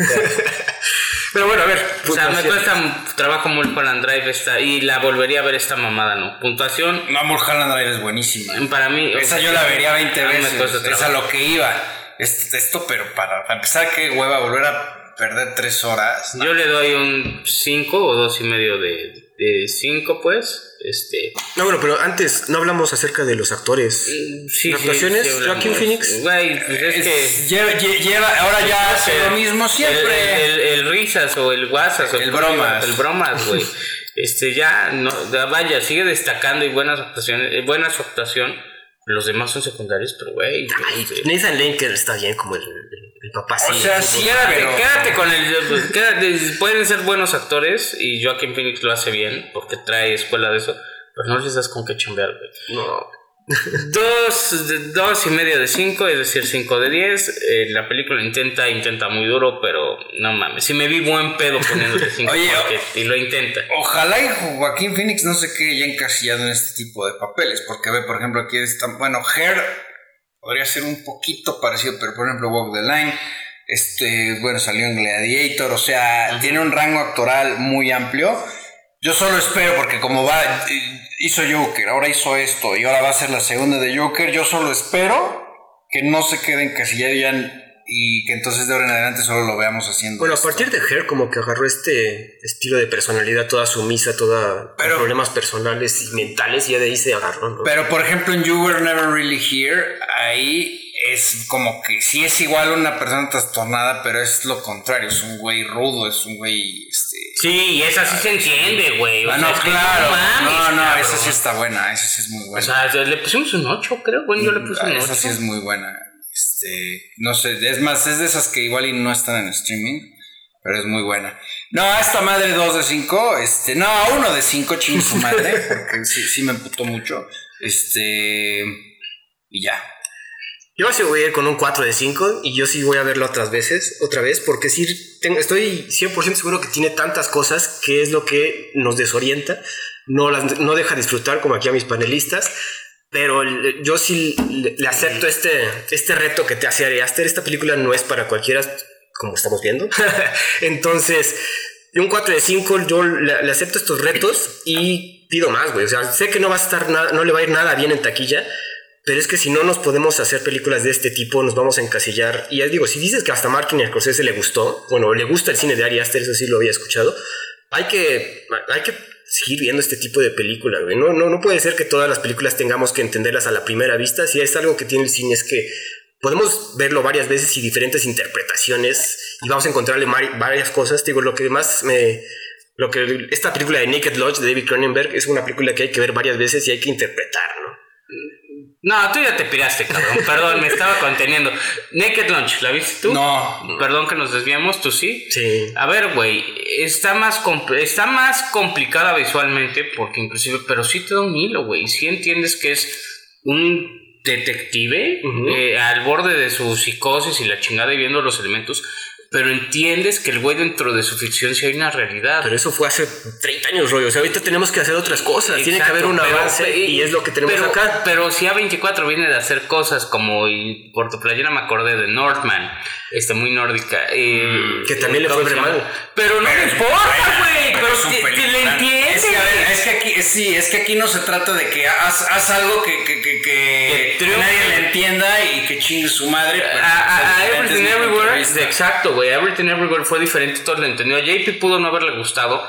Pero bueno, a ver. O sea, me cuesta trabajo Mulholland Drive esta, y la volvería a ver esta mamada, ¿no? Puntuación, No, Mulholland Drive es buenísima. para mí... Esa yo la vería 20 a mí me veces. Es a lo que iba. Es- Esto, pero para, para empezar, qué hueva volver a perder 3 horas. Yo le doy un 5 o dos y medio de 5, pues. Este, No, bueno, pero antes no hablamos acerca de los actores. sí, ¿Las actuaciones? hablamos. Joaquin Phoenix. Güey, pues es, que... Lleva, lle- lleva- ahora ya hace lo mismo siempre. El, el, el risas o el guasas o El bromas. El bromas, güey. este ya no ya vaya, sigue destacando y buenas actuaciones, eh, buena su actuación. Los demás son secundarios, pero güey. Este, Nathan Lane que está bien como el, el- el papá. O sea, sí, sí, Quédate, pero- quédate con el. quédate, pueden ser buenos actores y Joaquin Phoenix lo hace bien porque trae escuela de eso, pero no les das con qué chambear, güey. No. Dos, de- dos y medio de cinco, es decir, cinco de diez. Eh, la película intenta, intenta muy duro, pero no mames. Si me vi buen pedo poniéndole cinco Oye, porque- y lo intenta. Ojalá y Joaquín Phoenix no se quede ya encasillado en este tipo de papeles, porque ve, por ejemplo, aquí está, bueno, Hair podría ser un poquito parecido, pero por ejemplo, Walk the Line, este, bueno, salió en Gladiator, o sea, tiene un rango actoral muy amplio. Yo solo espero, porque como va, hizo Joker, ahora hizo esto, y ahora va a ser la segunda de Joker, yo solo espero que no se quede encasillado ya en- y que entonces de ahora en adelante solo lo veamos haciendo. Bueno, a partir de Her como que agarró este estilo de personalidad toda sumisa, toda Pero- problemas personales y mentales y ya de ahí se agarró, ¿no? Pero por ejemplo en You Were Never Really Here, ahí es como que sí es igual una persona trastornada, pero es lo contrario, es un güey rudo, es un güey... Este... Sí, y esa sí se entiende, güey. o Ah, no, claro. mames, no, no, esa sí está buena, esa sí es muy O buena. sea, le pusimos un 8, creo. Bueno, yo le puse un 8. esa sí es muy buena. Este, no sé, es más, es de esas que igual y no están en streaming, pero es muy buena. No, a esta madre 2 de 5, este, no, a 1 de 5, ching su madre, porque sí, sí me emputó mucho. Este, y ya. Yo sí voy a ir con un 4 de 5 y yo sí voy a verlo otras veces, otra vez, porque sí tengo, estoy 100% seguro que tiene tantas cosas que es lo que nos desorienta, no, las, no deja disfrutar como aquí a mis panelistas, pero el- yo sí le, le acepto este, este reto que te hace Ari Aster. Esta película no es para cualquiera, como estamos viendo. Entonces, un 4 de 5 yo le, le acepto estos retos y pido más, güey. O sea, sé que no va a estar nada, no le va a ir nada bien en taquilla, pero es que si no nos podemos hacer películas de este tipo, nos vamos a encasillar. Y ya digo, si dices que hasta Martin Scorsese le gustó, bueno, le gusta el cine de Ari Aster, eso sí lo había escuchado, hay que, hay que seguir viendo este tipo de películas, güey. No, no, no puede ser que todas las películas tengamos que entenderlas a la primera vista. Si es algo que tiene el cine es que podemos verlo varias veces y diferentes interpretaciones y vamos a encontrarle varias cosas. Digo, lo que más me... Lo que esta película de Naked Lodge de David Cronenberg es una película que hay que ver varias veces y hay que interpretar, ¿no? No, tú ya te piraste, cabrón. Perdón, me estaba conteniendo. Naked Lunch, ¿la viste tú? No. Perdón que nos desviamos, tú sí. Sí. A ver, güey, está más está más complicada visualmente porque inclusive, pero sí te da un hilo, güey. Sí entiendes que es un detective eh, al borde de su psicosis y la chingada y viendo los elementos, pero entiendes que el güey dentro de su ficción sí hay una realidad. Pero eso fue hace 30 años, rollo. O sea, ahorita tenemos que hacer otras cosas. Tiene que haber un pero- avance y es lo que tenemos pero, acá. Pero si A24 viene de hacer cosas como y por tu playera me acordé de Northman, este muy nórdica. eh, Que también le ¿cómo fue mal. Pero no me importa, güey. Pero te- te le entiendes. Es que, a ver, es que aquí, es- sí, es que aquí no se trata de que haz, haz algo que, que, que, que- nadie le entienda y que chingue su madre. pero, A, a- Everything Everywhere, exacto, güey. Everything Everywhere fue diferente, todo lo entendió. JP pudo no haberle gustado,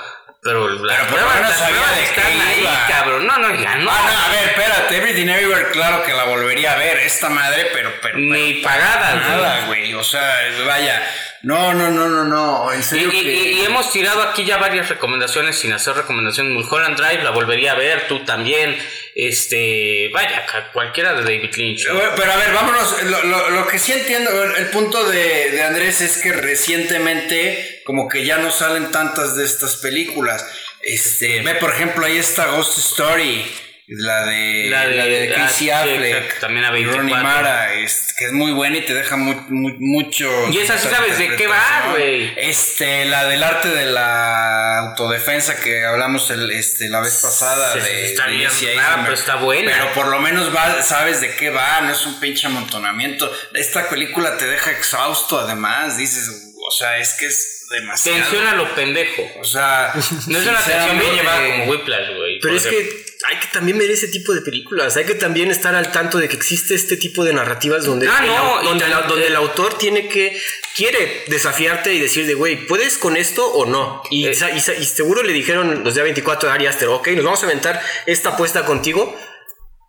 pero las por lo pruebas, las están ahí, iba. cabrón. No, no, ya no. Ah, no, a ver, espérate, Everything Everywhere, claro que la volvería a ver, esta madre, pero, pero, Ni pagada, güey. nada, güey, o sea, vaya, no, no, no, no, no, en Y, serio y- que... y- y hemos tirado aquí ya varias recomendaciones sin hacer recomendaciones. Mulholland Drive la volvería a ver, tú también. Este, vaya, cualquiera de David Lynch. ¿no? Pero, pero a ver, vámonos. Lo, lo- lo que sí entiendo, el punto de, de Andrés es que recientemente, como que ya no salen tantas de estas películas. Este, ve, por ejemplo, ahí está Ghost Story, la de, La la de- de, Casey Affleck, también a y Rooney 24. Mara, es- que es muy buena y te deja mu- mu- mucho. Y esa sí sabes de qué va, güey. Este, la del arte de la autodefensa que hablamos el, este, la vez pasada Sí, de está de bien rara, pero está buena. Pero por lo menos va, sabes de qué va, no es un pinche amontonamiento. Esta película te deja exhausto, además, dices, o sea, es que es demasiado. Tensión a lo pendejo. O sea, No es una tensión bien llevada como Whiplash, güey. Pero es ejemplo. que hay que también ver ese tipo de películas. Hay que también estar al tanto de que existe este tipo de narrativas donde, Ah, el, no, donde, también- la- donde el autor tiene que, quiere desafiarte y decir de, güey, ¿puedes con esto o no? Y, Eh. y y seguro le dijeron los de 24 de Ari Aster, ok, nos vamos a aventar esta apuesta contigo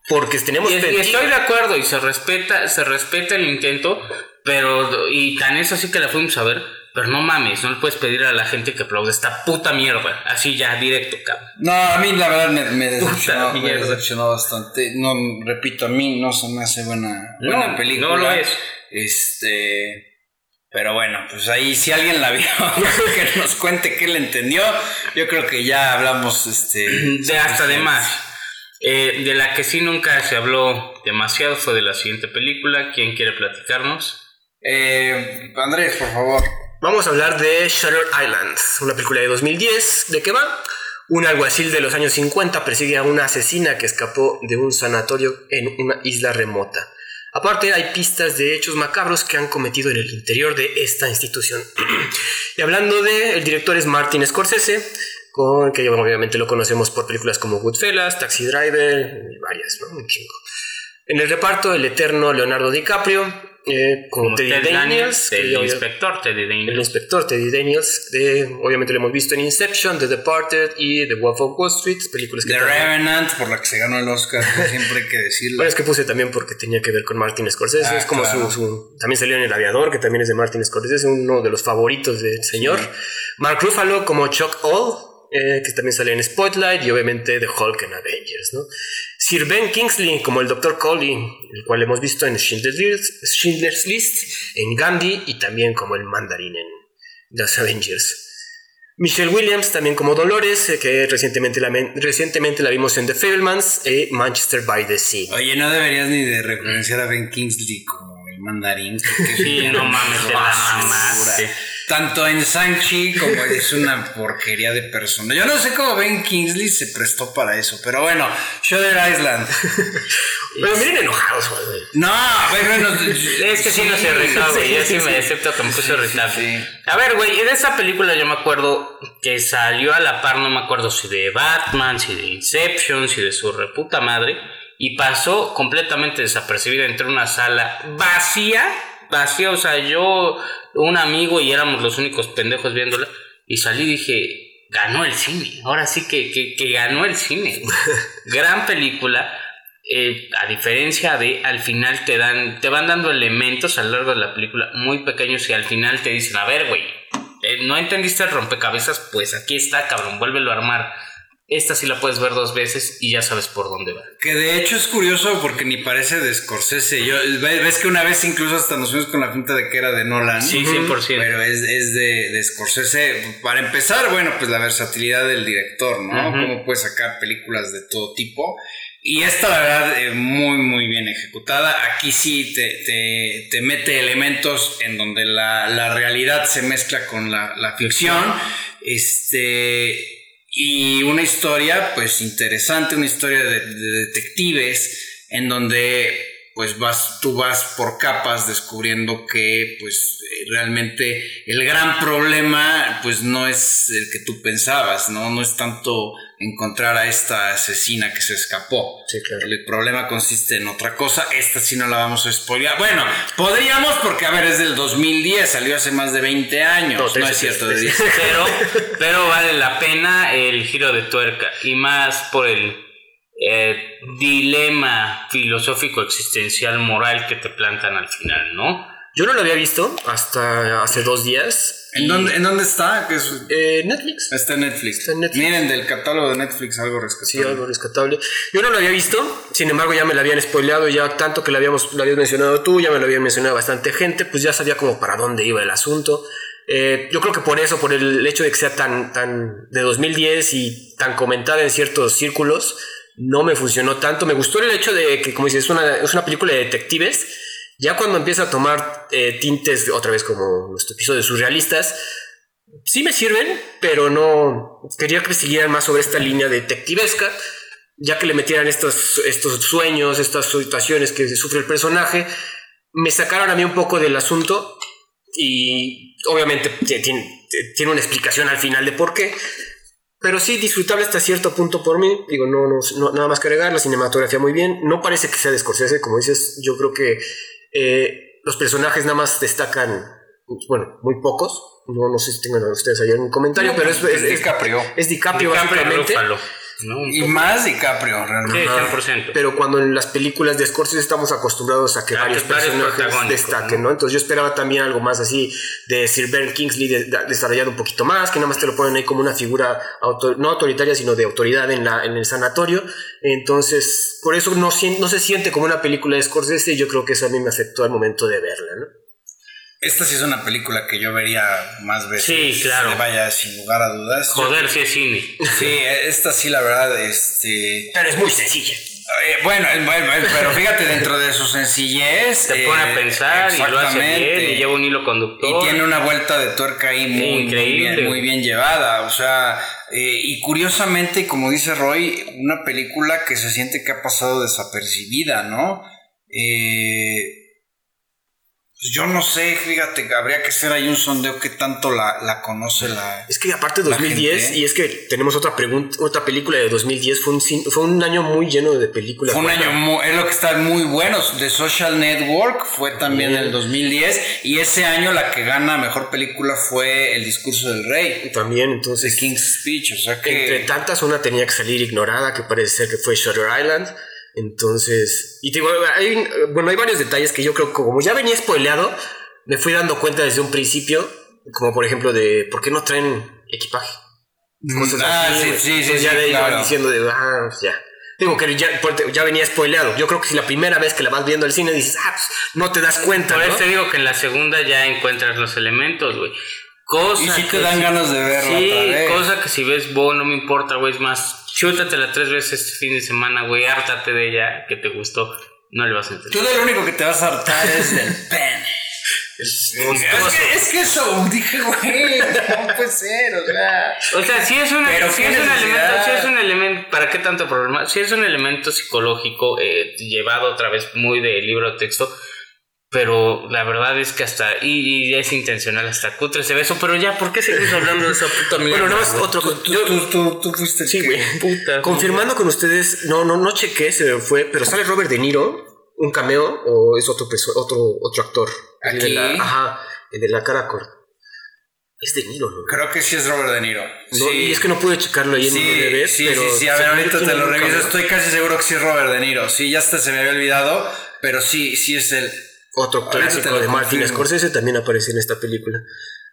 porque tenemos... Y, estoy de acuerdo y se respeta, se respeta el intento, pero y tan es así que la fuimos a ver, pero no mames, no le puedes pedir a la gente que aplaude esta puta mierda, así ya directo, cabrón. No, a mí la verdad me, me decepcionó, me decepcionó bastante. No, repito, a mí no se me hace buena, No, buena película. no lo es. Este, pero bueno, pues ahí si alguien la vio, que nos cuente qué le entendió. Yo creo que ya hablamos, este, De hasta de más. Eh, de la que sí nunca se habló demasiado fue de la siguiente película. ¿Quién quiere platicarnos? Eh, Andrés, por favor. Vamos a hablar de Shutter Island, una película de 2010. ¿De qué va? Un alguacil de los años 50 persigue a una asesina que escapó de un sanatorio en una isla remota. Aparte, hay pistas de hechos macabros que han cometido en el interior de esta institución. y hablando de, el director es Martin Scorsese, con, que obviamente lo conocemos por películas como Goodfellas, Taxi Driver y varias, ¿no? Chingo. En el reparto, el eterno Leonardo DiCaprio, eh, como, Teddy Ted Daniels, que el obvio- inspector Teddy el Daniels. inspector Teddy Daniels, de, obviamente lo hemos visto en Inception, The Departed y The Wolf of Wall Street, películas que The Revenant, por la que se ganó el Oscar, siempre hay que decirlo. Bueno, es que puse también porque tenía que ver con Martin Scorsese. Ah, es como claro. su, su- También salió en El Aviador, que también es de Martin Scorsese, uno de los favoritos del señor. Mark Ruffalo como Chuck All, eh, que también sale en Spotlight, y obviamente The Hulk en Avengers, ¿no? Sir Ben Kingsley como el Dr. Coley, el cual hemos visto en Schindler's List, en Gandhi y también como el Mandarín en Los Avengers. Michelle Williams también como Dolores, eh, que recientemente la, recientemente la vimos en The Fablemans y Manchester by the Sea. Oye, no deberías ni de referenciar a Ben Kingsley como el mandarín. porque Sí, no mames, la basura. mamaste. Tanto en Sanchi como es una porquería de persona. Yo no sé cómo Ben Kingsley se prestó para eso, pero bueno, Shutter Island. Pero miren enojados, güey. No, bueno, no, Es que sí, no se irritaba, güey. Yo sí, me acepto que me puse irritable. sí. A ver, güey, en esa película yo me acuerdo que salió a la par, no me acuerdo si de Batman, si de Inception, si de su reputa madre, y pasó completamente desapercibida entre una sala vacía, vacía, o sea, yo, un amigo y éramos los únicos pendejos viéndola, y salí y dije, ganó el cine, ahora sí que, que, que ganó el cine. Gran película. eh, a diferencia de al final te dan te van dando elementos a lo largo de la película muy pequeños y al final te dicen a ver güey eh, no entendiste el rompecabezas pues aquí está cabrón vuélvelo a armar esta sí la puedes ver dos veces y ya sabes por dónde va Que de hecho es curioso porque ni parece de Scorsese. Yo, ves que una vez incluso hasta nos fuimos con la pinta de que era de Nolan. Sí, 100%. Pero es, es de, de Scorsese. Para empezar, bueno, pues la versatilidad del director, ¿no? Cómo puede sacar películas de todo tipo. Y esta, la verdad, eh, muy, muy bien ejecutada. Aquí sí te, te, te mete elementos en donde la, la realidad se mezcla con la, la ficción. Este. Y una historia, pues interesante, una historia de, de detectives, en donde pues vas, tú vas por capas descubriendo que pues realmente el gran problema pues no es el que tú pensabas, ¿no? No es tanto encontrar a esta asesina que se escapó. Sí, claro. El problema consiste en otra cosa. Esta sí no la vamos a spoilear. Bueno, podríamos porque, a ver, es del 2010, salió hace más de 20 años. No, es cierto, de trece. 10. pero pero vale la pena el giro de tuerca y más por el eh, dilema filosófico existencial moral que te plantan al final no Yo no lo había visto hasta hace dos días. ¿En dónde, ¿En dónde está? Es- Eh, Netflix. Está en Netflix. Está en Netflix. Miren, del catálogo de Netflix algo Sí, rescatable. algo rescatable. Yo no lo había visto, sin embargo ya me lo habían spoileado, ya tanto que lo, habíamos, lo habías mencionado tú, ya me lo habían mencionado bastante gente, pues ya sabía como para dónde iba el asunto. Eh, yo creo que por eso, por el hecho de que sea tan, tan de 2010 y tan comentada en ciertos círculos, no me funcionó tanto. Me gustó el hecho de que, como dices, es una, es una película de detectives. Ya cuando empieza a tomar eh, tintes, otra vez como nuestro episodio surrealistas, sí me sirven, pero no quería que siguieran más sobre esta línea detectivesca, ya que le metieran estos, estos sueños, estas situaciones que sufre el personaje, me sacaron a mí un poco del asunto, Y obviamente tiene, tiene una explicación al final de por qué. Pero sí, disfrutable hasta cierto punto por mí. Digo, no, no, nada más que agregar. La cinematografía muy bien. No parece que sea de Scorsese, como dices. Yo creo que eh, los personajes nada más destacan, bueno, muy pocos. No, no sé si tengan ustedes ahí un comentario, pero es, es, es, DiCaprio. Es DiCaprio, básicamente. Y más DiCaprio, realmente. Sí, 100%. Pero cuando en las películas de Scorsese estamos acostumbrados a que varios personajes destaquen, ¿no? Entonces yo esperaba también algo más así de Sir Ben Kingsley desarrollado un poquito más, que nada más te lo ponen ahí como una figura no autoritaria, sino de autoridad en, la, en el sanatorio. Entonces, por eso no, no se siente como una película de Scorsese y yo creo que eso a mí me afectó al momento de verla, ¿no? Esta sí es una película que yo vería más veces. Sí, claro. vaya, sin lugar a dudas. Joder, sí es cine. Sí, esta sí, la verdad, este... Pero es muy sencilla. Eh, bueno, pero fíjate, dentro de su sencillez... Te pone a eh, pensar y lo hace bien y lleva un hilo conductor. Y tiene una vuelta de tuerca ahí muy, Increíble. muy, bien, llevada. O sea, eh, y curiosamente, como dice Roy, una película que se siente que ha pasado desapercibida, ¿no? Eh pues yo no sé, fíjate, habría que hacer ahí un sondeo que tanto la, la conoce la. Es que aparte de 2010, y es que tenemos otra pregunta, otra película de 2010, fue un, fue un año muy lleno de películas. Fue un año muy, es lo que está muy bueno. The Social Network fue también en el 2010, y ese año la que gana mejor película fue El discurso del rey. También, entonces. The King's Speech, o sea que. Entre tantas, una tenía que salir ignorada, que parece ser que fue Shutter Island. Entonces, y digo, hay, bueno, hay varios detalles que yo creo que como ya venía spoileado, me fui dando cuenta desde un principio, como por ejemplo de por qué no traen equipaje. Mm, ah, sí, sí, sí, ya de diciendo de, ah, pues ya. Digo que ya, ya, venía spoileado. Yo creo que si la primera vez que la vas viendo al cine dices, ah, pues no te das cuenta. Por eso te digo que en la segunda ya encuentras los elementos, güey. Cosa y si te dan ganas de verla sí, cosa que si ves Bo no me importa, güey, es más, chútatela tres veces este fin de semana, güey, hártate de ella, que te gustó, no le vas a entender. Tú lo único que te vas a hartar es del pene. Es, es, que, eso, dije, güey, no puede ser, o sea. O sea, si es, una, si es un elemento, si es un elemento, ¿para qué tanto problema? Si es un elemento psicológico eh, llevado otra vez muy de libro texto, pero la verdad es que hasta. Y, es intencional, hasta cutre ese beso. Pero ya, ¿por qué seguimos hablando de esa puta mierda? Bueno, no es otro. Tú, tú, fuiste. Sí, güey. Puta. Confirmando con ustedes, no, no, no chequé, se fue, pero sale Robert De Niro, un cameo, o es otro, otro, otro actor. Aquí. El de la, ajá, el de la cara corta. Es De Niro, ¿no? Creo que sí es Robert De Niro. sí. Y es que no pude checarlo ahí en sí, DVD, sí, pero. Sí, sí, a ver, ahorita te lo reviso. Estoy casi seguro que sí es Robert De Niro. Sí, ya hasta se me había olvidado, pero sí, sí es él. Otro clásico de Martin Scorsese también aparece en esta película.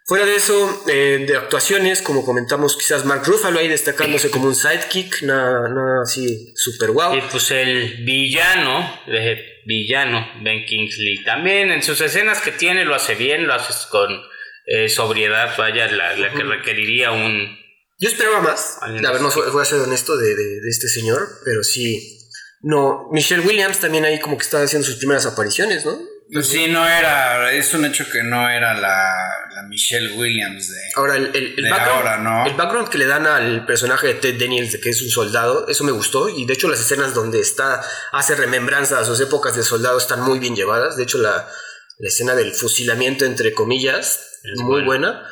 Fuera de eso, eh, de actuaciones, como comentamos, quizás Mark Ruffalo ahí destacándose como un sidekick, nada, nada así super guau. Y pues el villano, el villano, Ben Kingsley, también en sus escenas que tiene lo hace bien, lo hace con eh, sobriedad, vaya, la, que requeriría un... Yo esperaba más, a ver, no voy a ser honesto de, de, de este señor, pero sí, no, Michelle Williams también ahí como que estaba haciendo sus primeras apariciones, ¿no? Sí, no era, es un hecho que no era la, la Michelle Williams de, ahora, el, el, background, ¿no? el background que le dan al personaje de Ted Daniels de que es un soldado, eso me gustó. Y de hecho las escenas donde está, hace remembranza a sus épocas de soldado están muy bien llevadas, de hecho la, la escena del fusilamiento entre comillas es muy buena,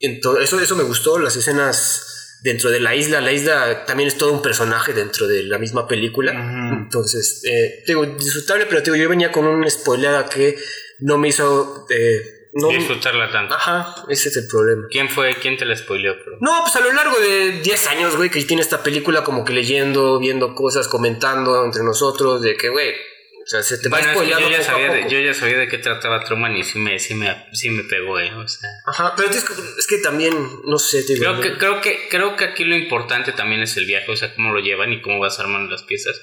Entonces, eso, eso me gustó, las escenas dentro de la isla. La isla también es todo un personaje dentro de la misma película. Entonces, eh, digo, disfrutable, pero digo, yo venía con una spoileada que no me hizo... Eh, no, disfrutarla tanto. Ajá, ese es el problema. ¿Quién fue? ¿Quién te la spoileó? No, pues a lo largo de 10 años, güey, que tiene esta película como que leyendo, viendo cosas, comentando entre nosotros, de que, güey, o sea, se te va spoileando yo, ya sabía de, yo ya sabía de qué trataba Truman y sí me, sí me, sí me pegó, ¿eh? O sea. Ajá, pero es, que también, no sé, te creo, que, creo, que, creo que aquí lo importante también es el viaje, o sea, cómo lo llevan y cómo vas armando las piezas.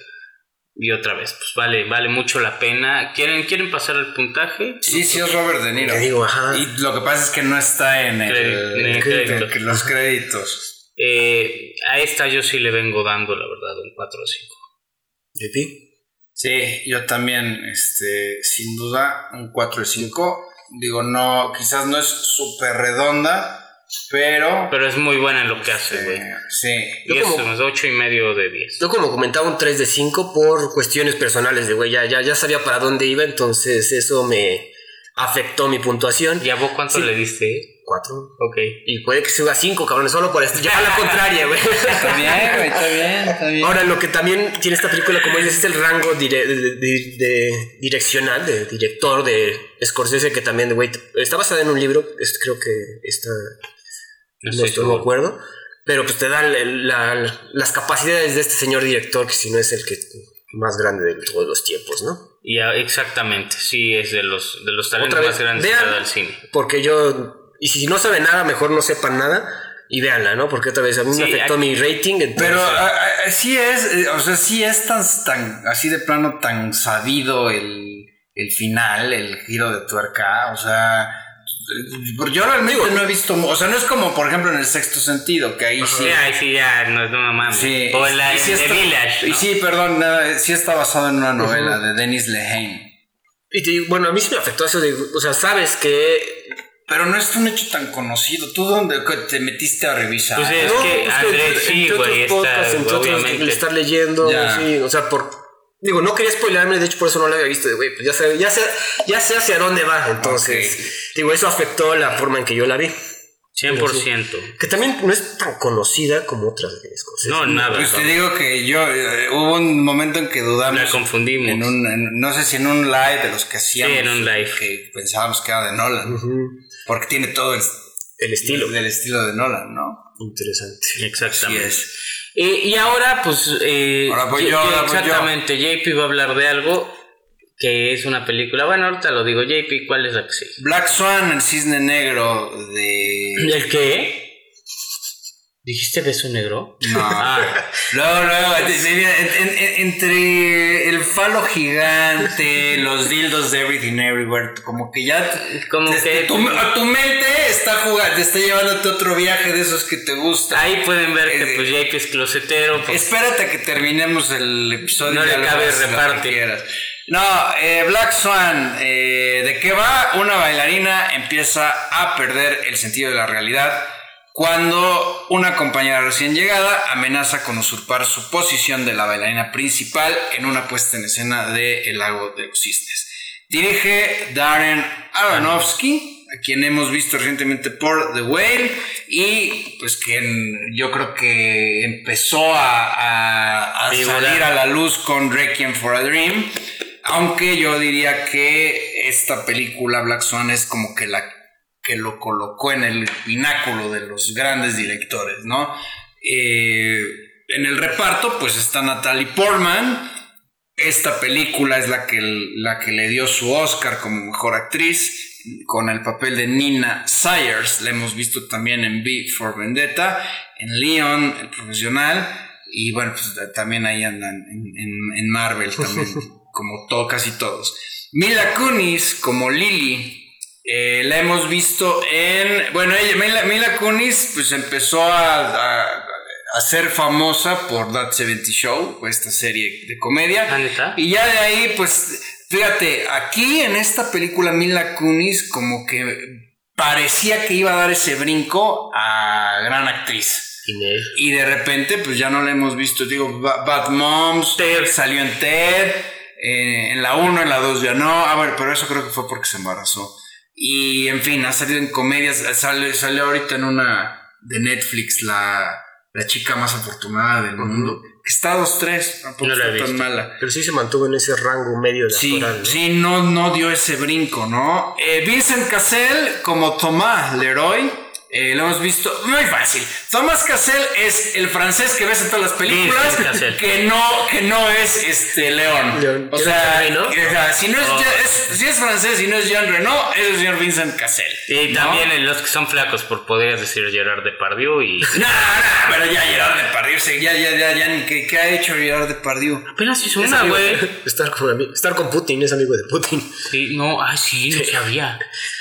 Y otra vez, pues vale, vale mucho la pena. ¿Quieren, ¿quieren pasar el puntaje? Sí, sí, es Robert De Niro. digo, ajá. Y lo que pasa es que no está en, el, en los créditos. Eh, a esta yo sí le vengo dando, la verdad, un 4 o 5. ¿De ti? Sí, yo también, este, sin duda, un 4 de 5. Digo, no, quizás no es súper redonda, pero... Pero es muy buena en lo que hace, güey. Sí. Yo y como, es 8 y medio de 10. Yo como comentaba un 3 de 5 por cuestiones personales de güey, ya, ya, ya sabía para dónde iba, entonces eso me afectó mi puntuación. ¿Y a vos cuánto Sí. le diste? Cuatro. Ok. Y puede que suba cinco, cabrones, solo por esto. Lleva la contraria, güey. Está bien, güey, está bien, está bien. Ahora, lo que también tiene esta película, como dices, es el rango dire- de, de- de direccional, de director de Scorsese, que también, güey, está basada en un libro, es- creo que está, No no estoy de acuerdo, pero pues te da la- las capacidades de este señor director, que si no es el que más grande de todos los tiempos, ¿no? Y a- exactamente, sí, es de los, de los talentos más grandes vean. que ha dado el cine. Porque yo, y si no saben nada, mejor no sepan nada y véanla, ¿no? Porque otra vez a mí Sí, me afectó aquí- mi rating. entonces- Pero ah, ah, sí es, eh, o sea, sí es tan, tan así de plano tan sabido el, el final, el giro de tuerca, o sea, eh, yo realmente no he visto, o sea, no es como por ejemplo en el sexto sentido, que ahí sí. Sí, ahí sí, ya, no, no mames. Sí, o en la y sí está- Village. Y sí, perdón, nada, sí está basado en una novela de Denis Lehane. Y te digo, bueno, a mí sí me afectó eso de, o sea, sabes que... Pero no es un hecho tan conocido. ¿Tú dónde te metiste a revisar? Pues es No, que Andrés entre- sí, güey, podcasts, entre otros, estar leyendo, Ya. sí, o sea, por... Digo, no quería spoilerme, de hecho por eso no la había visto, güey, pues ya sé, ya sé, ya sé hacia dónde va, entonces, digo, eso afectó la forma en que yo la vi. 100%. Que también no es tan conocida como otras Scorsese. No, nada. Pues te digo que yo eh, hubo un momento en que dudamos. La confundimos. En un, en- no sé si en un live de los que hacíamos. Sí, en un live. Que pensábamos que era de Nolan. Ujú. Porque tiene todo el El estilo. Del estilo de Nolan, ¿no? Interesante. Exactamente. Así es. Eh, y ahora, pues. eh, Ahora voy yo, ahora voy yo. exactamente. JP va a hablar de algo que es una película. Bueno, ahorita lo digo. JP, ¿cuál es la que sigue? Black Swan, el cisne negro de. ¿El qué? ¿Dijiste beso negro? No. Ah, No, no, en- en- en- entre el falo gigante, los dildos de Everything Everywhere, como que ya. Como que- Tu, tu mente está jugando, te está llevándote otro viaje de esos que te gustan. ahí pueden ver que Eh, pues JP es closetero. pues, Espérate a que terminemos el episodio. No le cabe reparte. No, eh, Black Swan, eh, ¿de qué va? Una bailarina empieza a perder el sentido de la realidad cuando una compañera recién llegada amenaza con usurpar su posición de la bailarina principal en una puesta en escena de El lago de los cisnes. Dirige Darren Aronofsky, a quien hemos visto recientemente por The Whale y pues quien yo creo que empezó a, a- a salir a la luz con Requiem for a Dream, aunque yo diría que esta película Black Swan es como que la que lo colocó en el pináculo de los grandes directores, ¿no? Eh, en el reparto pues está Natalie Portman, esta película es la que, la que le dio su Oscar como mejor actriz, con el papel de Nina Sayers. La hemos visto también en B for Vendetta, en Leon, el profesional, y bueno, pues también ahí andan en, en- en Marvel también, como to- casi todos. Mila Kunis como Lily. Eh, la hemos visto en. Bueno, ella, Mila, Mila Kunis, pues empezó a, a- a ser famosa por That 70 Show, esta serie de comedia. ¿Ah? Y ya de ahí, pues, fíjate, aquí en esta película Mila Kunis como que parecía que iba a dar ese brinco a gran actriz. Y de repente, pues ya no la hemos visto. Digo, Ba- Bad Moms, Ted. salió en Ted, eh, en la 1, en la 2 ya no. A ver, pero eso creo que fue porque se embarazó. Y en fin, ha salido en comedias. Sale, salió ahorita en una de Netflix, la, la chica más afortunada del mundo. Está 2-3, tampoco No está tan mala. Pero sí se mantuvo en ese rango medio de Sí, actoral, ¿no? sí, no, no dio ese brinco, ¿no? Eh, Vincent Cassel como Thomas Leroy. Eh, lo hemos visto muy fácil. Thomas Cassel es el francés que ves en todas las películas que no, que no es este León. León. O ¿Es sea, si, no es, Oh. Ya- es- si es francés y no es Jean Reno, es el señor Vincent Cassel. Y ¿no? también en los que son flacos, por podrías decir Gerard Depardieu y... No, no, pero ya Gerard Depardieu, ya, ya, ya, ya, ni ¿qué, qué ha hecho Gerard Depardieu? Apenas hizo una, güey. Estar con, ami- estar con Putin, es amigo de Putin. Sí, no, ay, sí, no sabía.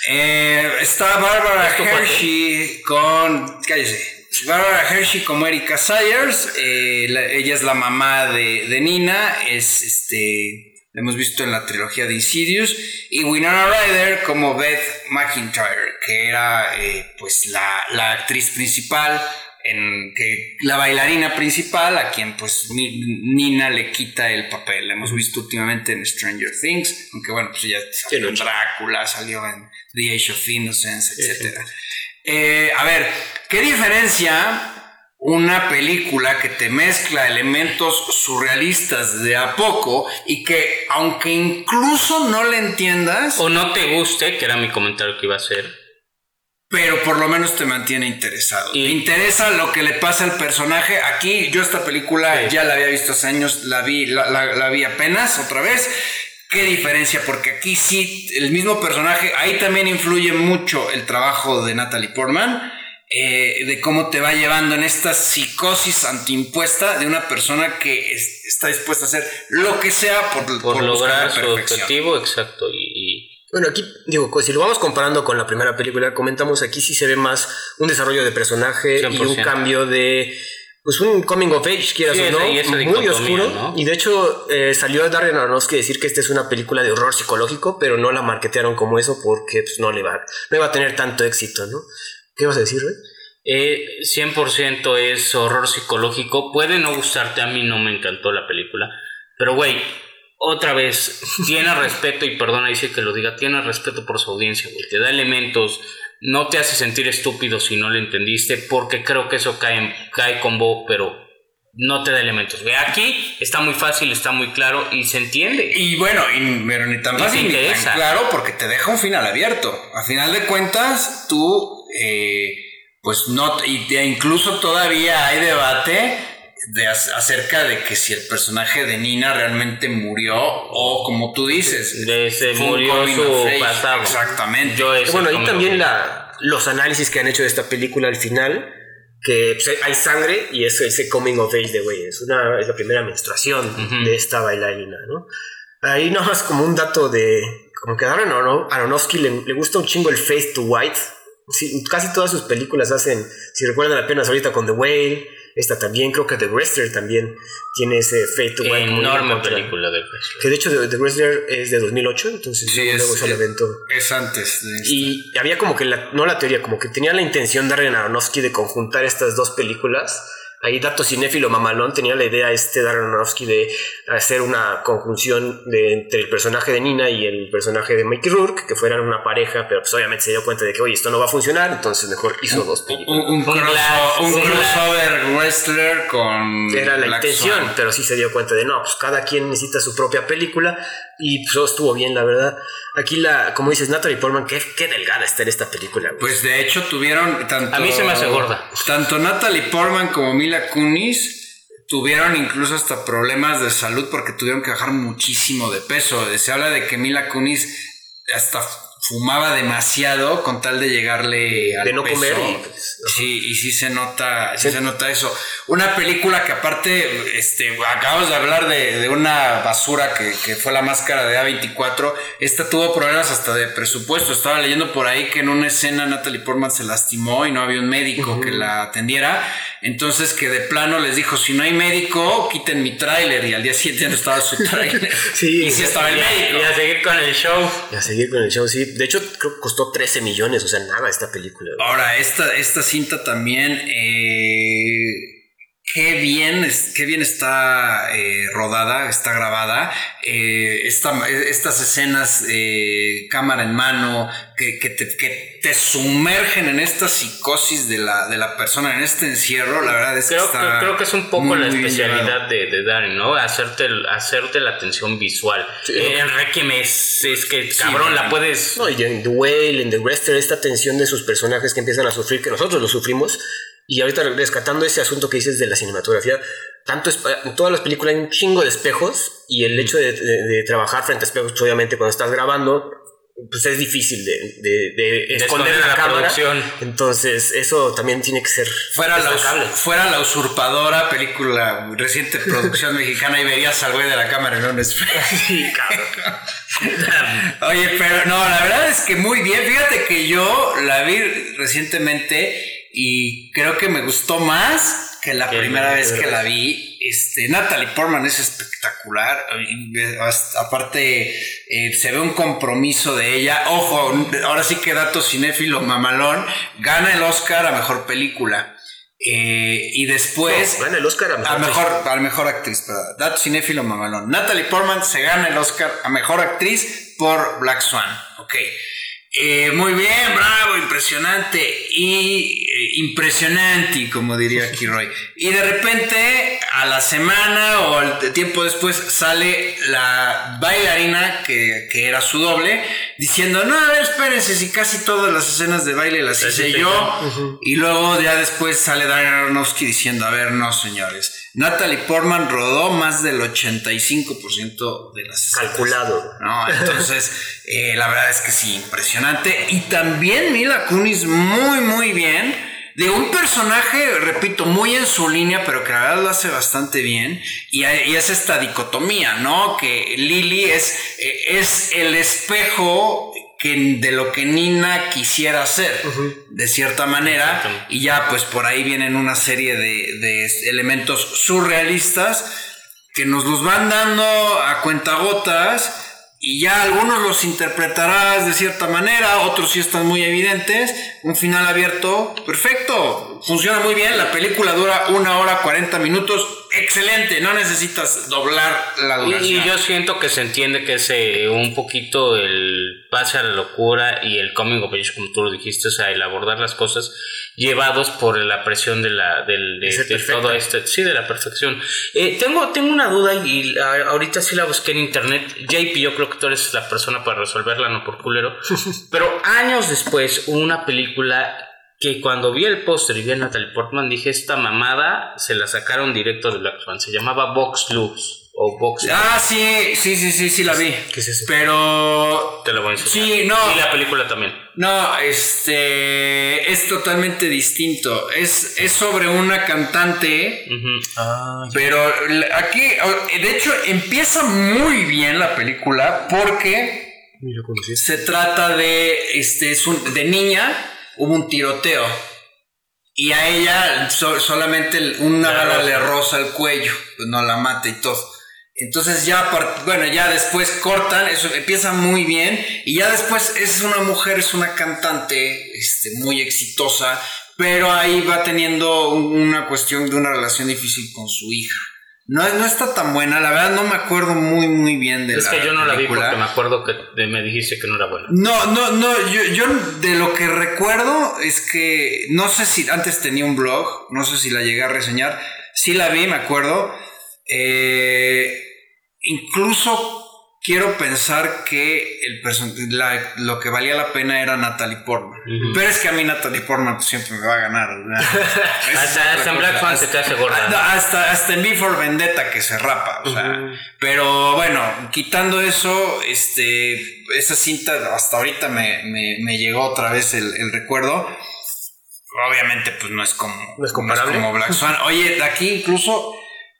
Eh, está Barbara. Hershey con. Cállese. Barbara Hershey como Erika Sayers. eh, la- ella es la mamá de, de Nina. Es este. La hemos visto en la trilogía de Insidious. Y Winona Ryder como Beth McIntyre, que era eh, pues la, la actriz principal en que la bailarina principal, a quien pues Nina le quita el papel. La hemos visto últimamente en Stranger Things, aunque bueno, pues ya salió en Drácula, salió en The Age of Innocence, etc. Eh, a ver, ¿qué diferencia una película que te mezcla elementos surrealistas de a poco y que aunque incluso no le entiendas... O no te guste, que era mi comentario que iba a hacer pero por lo menos te mantiene interesado. Y te interesa lo que le pasa al personaje. Aquí yo esta película ya la había visto hace años, la vi, la, vi apenas otra vez. ¿Qué diferencia? Porque aquí sí, el mismo personaje, ahí también influye mucho el trabajo de Natalie Portman, eh, de cómo te va llevando en esta psicosis antiimpuesta de una persona que está dispuesta a hacer lo que sea por, por, lograr su objetivo, exacto. y bueno, aquí digo, si lo vamos comparando con la primera película, comentamos aquí sí se ve más un desarrollo de personaje y un cambio de pues un coming of age, quieras o no, muy oscuro. Y de hecho eh, salió Darren Aronofsky decir que esta es una película de horror psicológico, pero no la marketearon como eso porque pues, no le va, no iba a tener tanto éxito, ¿no? ¿Qué vas a decir, Rey? Eh, 100% es horror psicológico. Puede no gustarte, a mí no me encantó la película. Pero, güey, otra vez, tiene respeto, y perdona dice que lo diga, tiene respeto por su audiencia, güey. Te da elementos, no te hace sentir estúpido si no lo entendiste, porque creo que eso cae, cae con vos, pero no te da elementos. Ve, aquí está muy fácil, está muy claro y se entiende. Y bueno, y, pero ni tan fácil ni tan claro porque te deja un final abierto. A final de cuentas, tú, eh, pues no, y incluso todavía hay debate de acerca de que si el personaje de Nina realmente murió o como tú dices de se murió su pasado. Exactamente. Bueno ahí también la, los análisis que han hecho de esta película al final que pues, hay sangre y eso ese coming of age de güey es una es la primera menstruación de esta bailarina no ahí nomás como un dato de como que a Aronofsky le, le gusta un chingo el face to white. Casi todas sus películas hacen si recuerdan apenas ahorita con The Whale esta también, creo que The Wrestler también tiene ese efecto. Enorme película de Wrestler. Que de hecho The, Wrestler es de 2008, entonces sí, luego es, el evento. Es antes. y había como que, la, no la teoría, como que tenía la intención Darren Aronofsky de conjuntar estas dos películas ahí dato cinéfilo mamalón tenía la idea este Darren Aronofsky de hacer una conjunción de, entre el personaje de Nina y el personaje de Mickey Rourke que fueran una pareja pero pues obviamente se dio cuenta de que oye esto no va a funcionar entonces mejor hizo dos películas. un, crossover wrestler con era la intención pero sí se dio cuenta de no pues cada quien necesita su propia película y pues estuvo bien la verdad. Aquí la como dices Natalie Portman qué, qué delgada está en esta película pues de hecho tuvieron tanto a mí se me hace gorda. tanto Natalie Portman como Mila Kunis tuvieron incluso hasta problemas de salud porque tuvieron que bajar muchísimo de peso. Se habla de que Mila Kunis hasta fumaba demasiado con tal de llegarle al de no comer pues, sí y sí se nota sí, se nota eso. Una película que aparte este acabamos de hablar de, una basura que, que, fue la máscara de A24 esta tuvo problemas hasta de presupuesto. Estaba leyendo por ahí que en una escena Natalie Portman se lastimó y no había un médico que la atendiera. Entonces que de plano les dijo si no hay médico quiten mi tráiler y al día siguiente no estaba su tráiler. Sí y sí estaba el médico. y a seguir con el show. Y a seguir con el show sí de hecho, creo que costó 13 millones, o sea, nada esta película. Ahora, esta, esta cinta también, eh, qué bien, qué bien está eh, rodada, está grabada. Eh, estas escenas, cámara en mano, que, que, te, que, te, sumergen en esta psicosis de la, de la persona, en este encierro, la verdad es creo, que está Creo que es un poco la especialidad de, de Darren, ¿no? Hacerte, hacerte la atención visual. Sí. Eh, el Requiem es, es que, cabrón, la puedes... No, y en The Whale, en The Wrestler, esta tensión de sus personajes que empiezan a sufrir, que nosotros lo sufrimos, y ahorita rescatando ese asunto que dices de la cinematografía, tanto en todas las películas hay un chingo de espejos y el hecho de, de, de trabajar frente a espejos, pues, obviamente cuando estás grabando, pues es difícil de, de, de esconder la, la cámara. Producción. Entonces, eso también tiene que ser. Fuera la, fuera la usurpadora, película reciente producción mexicana, y verías al güey de la cámara en un espejo. Sí, cabrón. Oye, pero no, la verdad es que muy bien. Fíjate que yo la vi recientemente y creo que me gustó más que la primera vez que la vi. Este, Natalie Portman es espectacular. Aparte, eh, se ve un compromiso de ella. Ojo, ahora sí que dato cinéfilo mamalón. Gana el Oscar a mejor película. Eh, y después. No, gana el Oscar a mejor, a mejor, a mejor actriz. Perdón. Dato cinéfilo mamalón. Natalie Portman se gana el Oscar a mejor actriz por Black Swan. Ok. Eh, muy bien, bravo, impresionante. Y eh, impresionante, como diría aquí Roy. Y de repente, a la semana o al tiempo después, sale la bailarina que, que era su doble, diciendo: No, a ver, espérense, si casi todas las escenas de baile las hice yo. Y luego, ya después, sale Darren Aronofsky diciendo: A ver, no, señores. Natalie Portman rodó más del 85% de las escenas. Calculado. No, entonces, eh, la verdad es que sí, impresionante. Y también Mila Kunis muy, muy bien. De un personaje, repito, muy en su línea, pero que la verdad lo hace bastante bien. Y, hay- y es esta dicotomía, ¿no? Que Lily es, eh, es el espejo que, de lo que Nina quisiera ser, de cierta manera. Y ya, pues por ahí vienen una serie de, de elementos surrealistas que nos los van dando a cuentagotas y ya algunos los interpretarás de cierta manera, otros sí están muy evidentes. Un final abierto, perfecto, funciona muy bien. La película dura una hora 40 minutos, excelente, no necesitas doblar la Y, duración. y yo siento que se entiende que es eh, un poquito el pase a la locura y el coming of age, como tú lo dijiste, o sea, el abordar las cosas llevados por la presión de la del, de, de todo este, sí, de la perfección. Eh, tengo, tengo una duda y a- ahorita sí la busqué en internet. JP, yo creo que tú eres la persona para resolverla, no por culero. Pero años después una película que cuando vi el póster y vi a Natalie Portman dije, esta mamada se la sacaron directo de Black Swan. Se llamaba Box Loops o Box Ah, sí, sí, sí, sí, sí la vi. ¿Qué es eso? Pero Te lo voy a enseñar. Sí, no. Y la película también. No, este es totalmente distinto. Es, es sobre una cantante, Ujú. pero aquí, de hecho, empieza muy bien la película porque se trata de, este, es un- de niña, hubo un tiroteo y a ella so- solamente una La bala roza. le roza el cuello, pues no la mata y todo. Entonces ya, bueno, ya después cortan, eso empieza muy bien y ya después es una mujer, es una cantante, este, muy exitosa, pero ahí va teniendo un- una cuestión de una relación difícil con su hija. No, no está tan buena, la verdad no me acuerdo muy muy bien de Es la que yo no la vi porque me acuerdo que me dijiste que no era buena. No, no, no, yo, yo de lo que recuerdo es que no sé si antes tenía un blog, no sé si la llegué a reseñar, sí la vi, me acuerdo. Eh, incluso quiero pensar que el person- la- lo que valía la pena era Natalie Portman. Pero es que a mí Natalie Portman pues, siempre me va a ganar. es Hasta, hasta en Black. Swan se te hace gorda. Ah, no, hasta, hasta en V for Vendetta que se rapa, o sea, pero bueno, quitando eso, este, esa cinta hasta ahorita me, me- me llegó otra vez el, el recuerdo. Obviamente, pues no es como, No es comparable. como Black Swan. Oye, aquí incluso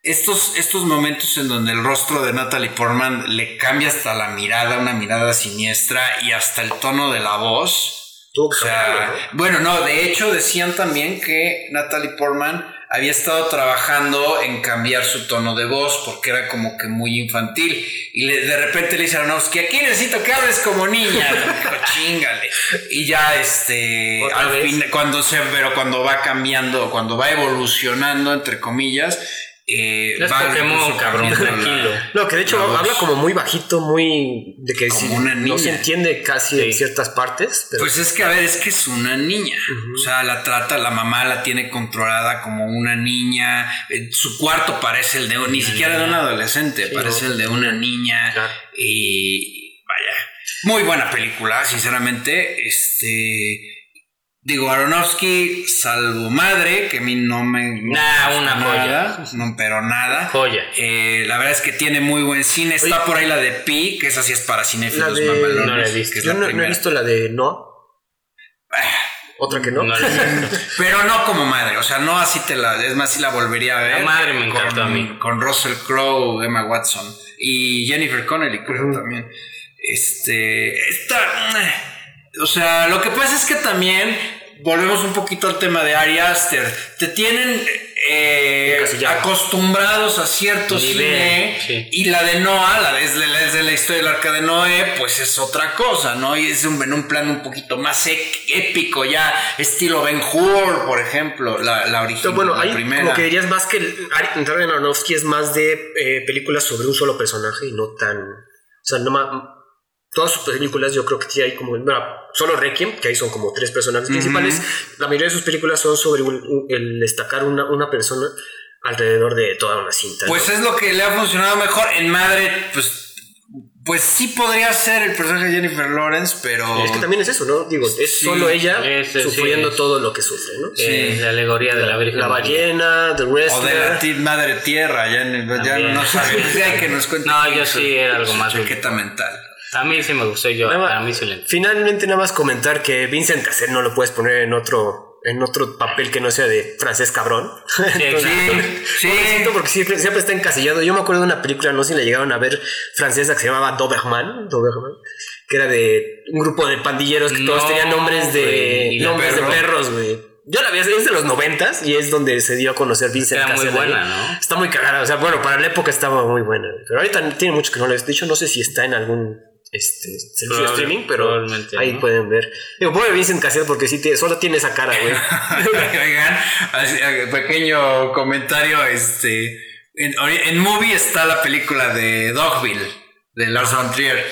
estos, estos momentos en donde el rostro de Natalie Portman le cambia hasta la mirada, una mirada siniestra y hasta el tono de la voz. O que sea, bueno, no, de hecho decían también que Natalie Portman había estado trabajando en cambiar su tono de voz porque era como que muy infantil. Y le- de repente le dice a Aronofsky, aquí necesito que hables como niña. Dijo, chingale. Y ya este, ¿Otra al fin, cuando se, pero cuando va cambiando, cuando va evolucionando, entre comillas, eh, Es Pokémon, cabrón, tranquilo. No, que de hecho habla como muy bajito, muy. de que Como una no se entiende casi Sí. en ciertas partes. Pero Pues es que, a ver, es que es una niña. O sea, la trata, la mamá la tiene controlada como una niña. Eh, Su cuarto parece el de ni siquiera de un adolescente, parece el de una niña. Claro. Y vaya, muy buena película, sinceramente. Este. Digo, Aronofsky, salvo madre, que a mí no me. no Nah, una nada, No, pero nada. Joya. Eh, la verdad es que tiene muy buen cine. Está por ahí la de Pi, que esa sí es para cinéfilos de- mamalones, no la he visto. que es yo la no, no he visto la de Noah. Otra que no. No. Pero no como madre, o sea, no así te la. Es más, sí la volvería a ver. La madre me encantó con, a mí. Con Russell Crowe, Emma Watson y Jennifer Connelly, creo también. Este. Está. O sea, lo que pasa es que también. Volvemos un poquito al tema de Ari Aster. Te tienen. eh, acostumbrados a cierto Nivel, cine sí. y la de Noah, la desde la, historia del arca de Noé, pues es otra cosa, ¿no? Y es un, en un plan un poquito más ec- épico, ya estilo Ben Hur, por ejemplo, la, la original, Pero bueno, la primera. como que dirías más que Darren Aronofsky es más de eh, películas sobre un solo personaje y no tan... O sea, no ma- Todas sus películas yo creo que sí hay como... bueno, solo Requiem, que ahí son como tres personajes principales. La mayoría de sus películas son sobre un- un- el destacar una, una persona alrededor de toda una cinta. ¿no? Pues es lo que le ha funcionado mejor. En Madre, pues, pues sí podría ser el personaje de Jennifer Lawrence, pero... Es que también es eso, ¿no? Digo, es Sí, solo ella ese sí sufriendo es. todo lo que sufre, ¿no? Eh, la alegoría de la Virgen La ballena, The O de la madre tierra, ya, ya no sabemos. Que nos cuente. No, yo sí era algo más Chaqueta mental. A mí sí me gustó, yo, Nada más- a mí sí le Finalmente nada más comentar que Vincent Cassel no lo puedes poner en otro en otro papel que no sea de francés cabrón. Entonces, Sí, sí. porque siempre, siempre está encasillado. Yo me acuerdo de una película, no sé si la llegaron a ver, francesa que se llamaba Doberman, Doberman que era de un grupo de pandilleros que todos tenían nombres de nombres de perro. perros, güey. Yo la vi, es de los noventas y es donde se dio a conocer Vincent Era muy buena, ¿no? Está muy cagada, o sea, bueno, para la época estaba muy buena. Pero ahorita tiene mucho que no la he hecho, no sé si está en algún este, servicio de streaming, pero ahí ¿no? pueden ver. Digo, pobre Vincent Cassel porque sí tiene- solo tiene esa cara, güey. Oigan, así, eh, pequeño comentario, este... En, Movie está la película de Dogville, de Lars von Trier.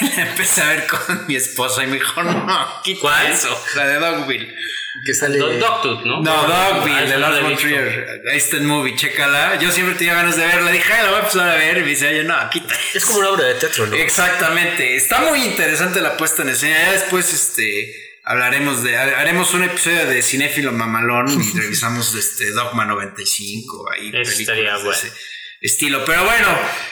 La empecé a ver con mi esposa y me dijo, no, quita ¿Cuál? eso, la de Dogville. que sale. Do- Dogtooth, ¿no? No, Ah, Dogville, esa de Lars von. Trier. Ahí está en Movie, chécala. Yo siempre tenía ganas de verla. Dije, "Ay, la voy a empezar a ver. Y me dice, oye, no, quita Es como una obra de teatro, ¿no? Exactamente. Está muy interesante la puesta en escena. Ya después, este, hablaremos de, haremos un episodio de Cinéfilo Mamalón y revisamos este Dogma 95. Ahí, estaría de bueno. ese estilo. Pero bueno,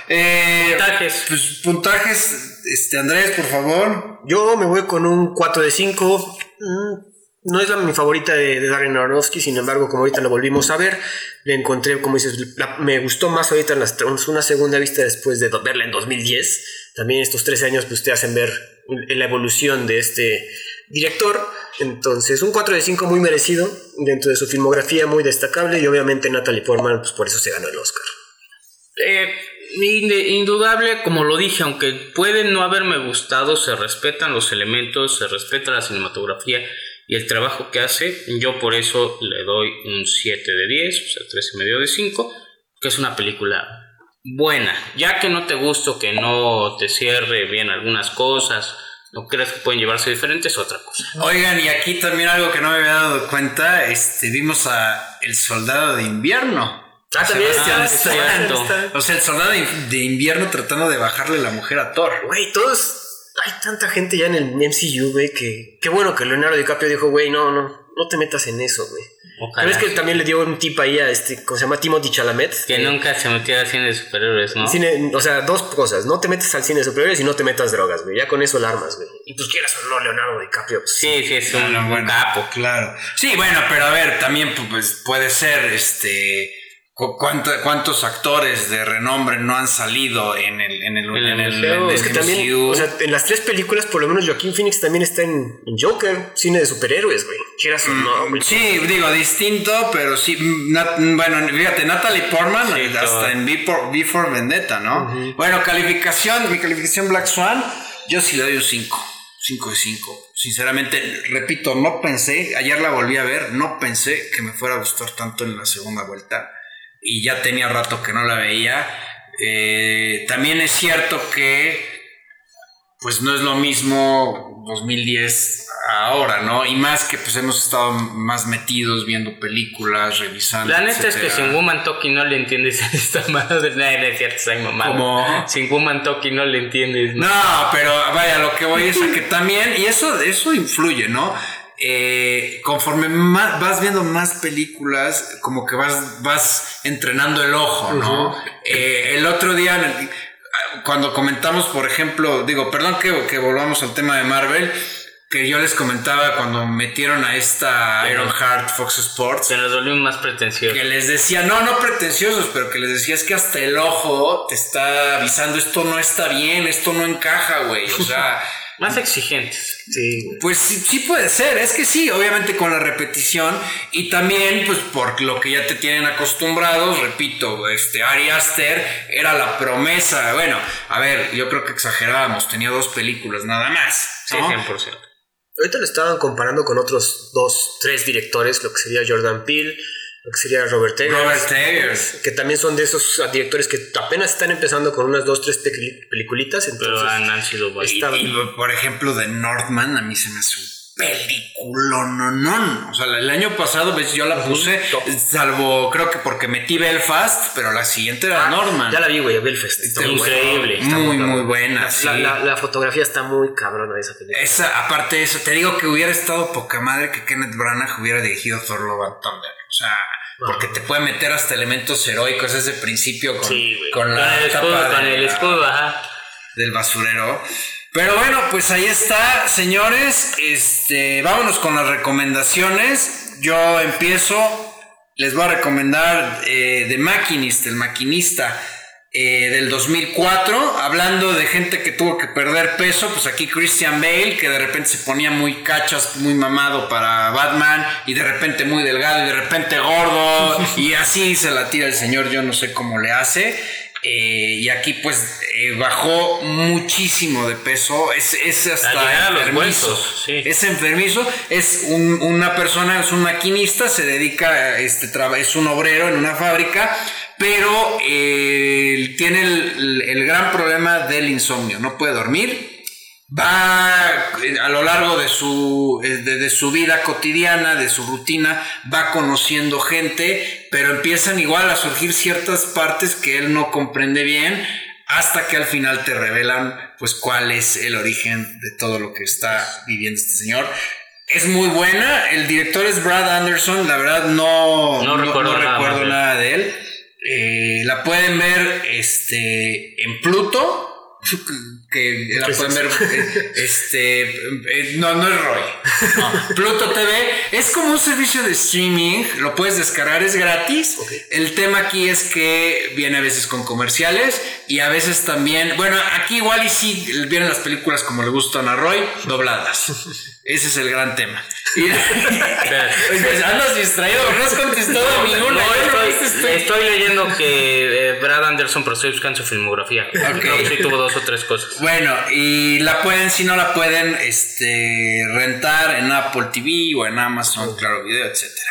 eh, Puntajes. Pues, puntajes, este, Andrés, por favor. Yo me voy con un 4 de 5. Mm, No es la, mi favorita de, Darren Aronofsky, sin embargo, como ahorita lo volvimos a ver, le encontré, como dices, la- me gustó más ahorita en las- una segunda vista después de verla en 2010. También estos 13 años pues, te hacen ver la evolución de este director. Entonces, un 4 de 5 muy merecido dentro de su filmografía, muy destacable. Y obviamente Natalie Portman, pues por eso se ganó el Oscar. Eh, indudable, como lo dije, aunque puede no haberme gustado, se respetan los elementos, se respeta la cinematografía y el trabajo que hace. Yo por eso le doy un 7 de 10, o sea, 3 y medio de 5, que es una película buena. Ya que no te guste, que no te cierre bien algunas cosas, no creas que pueden llevarse diferentes, otra cosa. Oigan, y aquí también algo que no me había dado cuenta, este, vimos a El Soldado de Invierno. Ah, también Sebastián está- O sea, el soldado de invierno tratando de bajarle la mujer a Thor. Güey, todos. Hay tanta gente ya en el MCU, güey, que. Qué bueno que Leonardo DiCaprio dijo, güey, no, no, no te metas en eso, güey. Ojalá. ¿Sabes que también le dio un tip ahí a este, ¿cómo se llama? Timothy Chalamet? Que Eh, nunca se metiera al cine de superhéroes, ¿no? Cine, o sea, dos cosas. No te metas al cine de superiores y no te metas drogas, güey. Ya con eso alarmas, güey. Y pues quieras o no, Leonardo DiCaprio. Pues, Sí, sí, es un Bueno, bueno, capo. Claro. Sí, bueno, pero a ver, también pues puede ser, este, cuántos actores de renombre no han salido en el, en el, En el en el- museo. en el Es que también, MCU? o sea, en las tres películas, por lo menos Joaquín Phoenix también está en, en Joker, cine de superhéroes, güey. Quieras o no, güey. Mm, Sí, digo, distinto, pero sí. mm, Nat- bueno, fíjate, Natalie Portman, Sí, todo. hasta en V for, V for Vendetta, ¿no? Bueno, calificación, mi calificación Black Swan, yo sí le doy un 5. 5 de 5. Sinceramente, repito, no pensé, ayer la volví a ver, no pensé que me fuera a gustar tanto en la segunda vuelta. Y ya tenía rato que no la veía. Eh, también es cierto que pues no es lo mismo 2010 ahora, ¿no? Y más que pues hemos estado más metidos viendo películas, revisando. La neta es que sin Woman Talking no le entiendes a esta madre. No, no es cierto, soy mamá. ¿Cómo? Sin Woman Talking no le entiendes. No, pero vaya, lo que voy es a que también, y eso, eso influye, ¿no? Eh, conforme más, vas viendo más películas, como que vas, vas entrenando el ojo, ¿no? Eh, el otro día, cuando comentamos, por ejemplo, digo, perdón que, que volvamos al tema de Marvel, que yo les comentaba cuando metieron a esta Iron Heart Fox Sports, Se nos volvió más pretencioso. que les decía, no, no pretenciosos, pero que les decía es que hasta el ojo te está avisando, esto no está bien, esto no encaja, güey. O sea, Más exigentes. Sí. Pues sí, sí puede ser, es que sí, obviamente con la repetición y también pues por lo que ya te tienen acostumbrados, repito, este Ari Aster era la promesa, bueno, a ver, yo creo que exagerábamos, tenía dos películas nada más, Sí, ¿no? 100%. Ahorita lo estaban comparando con otros dos, tres directores, lo que sería Jordan Peele, lo que sería Robert Eggers. Robert Eggers. Que también son de esos directores que apenas están empezando con unas dos, tres peli- peliculitas. Pero Entonces, han, han sido varios. Estaba- Y, por ejemplo, de Northman, a mí se me hace un película, no, no. O sea, el año pasado, ves, yo la puse, salvo, creo que porque metí Belfast, pero la siguiente era Norman. Ah, ya la vi, güey, Belfast. Está increíble, está Muy, muy buena, La, sí. la- la- la fotografía está muy cabrona de esa película. Esa, aparte de eso, te digo que hubiera estado poca madre que Kenneth Branagh hubiera dirigido Thor Love and Thunder. O sea, porque te puede meter hasta elementos heroicos desde el principio con, Sí, con Con, la el escudo, tapa con de el escudo, ajá. del basurero. Pero bueno, pues ahí está, señores. Este, vámonos con las recomendaciones. Yo empiezo. Les voy a recomendar eh, The Machinist, el maquinista eh, del 2004. Hablando de gente que tuvo que perder peso, pues aquí Christian Bale, que de repente se ponía muy cachas, muy mamado para Batman, y de repente muy delgado, y de repente gordo, y así se la tira el señor. Yo no sé cómo le hace. Eh, y aquí pues eh, bajó muchísimo de peso. Es, es hasta enfermizo. huesos, sí. Es enfermizo. Es un- una persona, es un maquinista, se dedica, a este, es un obrero en una fábrica, pero eh, tiene el, el gran problema del insomnio. No puede dormir. Va a lo largo de su, de, de su vida cotidiana, de su rutina, va conociendo gente, pero empiezan igual a surgir ciertas partes que él no comprende bien, hasta que al final te revelan pues cuál es el origen de todo lo que está viviendo este señor. Es muy buena, el director es Brad Anderson, la verdad no, No recuerdo nada recuerdo más de él. nada de él. Eh, la pueden ver este, en Pluto, que la ¿Qué es pueden ver eh, este eh, no no es Roy. No, Pluto TV es como un servicio de streaming lo puedes descargar es gratis. El tema aquí es que viene a veces con comerciales y a veces también bueno aquí igual y sí vienen las películas como le gustan a Roy dobladas ese es el gran tema y, pues andas distraído no has contestado No, ¿eh? ¿No estoy, viste? estoy leyendo que eh, Brad Anderson, pero estoy buscando su filmografía. Que sí tuvo dos o tres cosas. Bueno, y la pueden, si no la pueden, este, rentar en Apple TV o en Amazon, Claro Video, etcétera.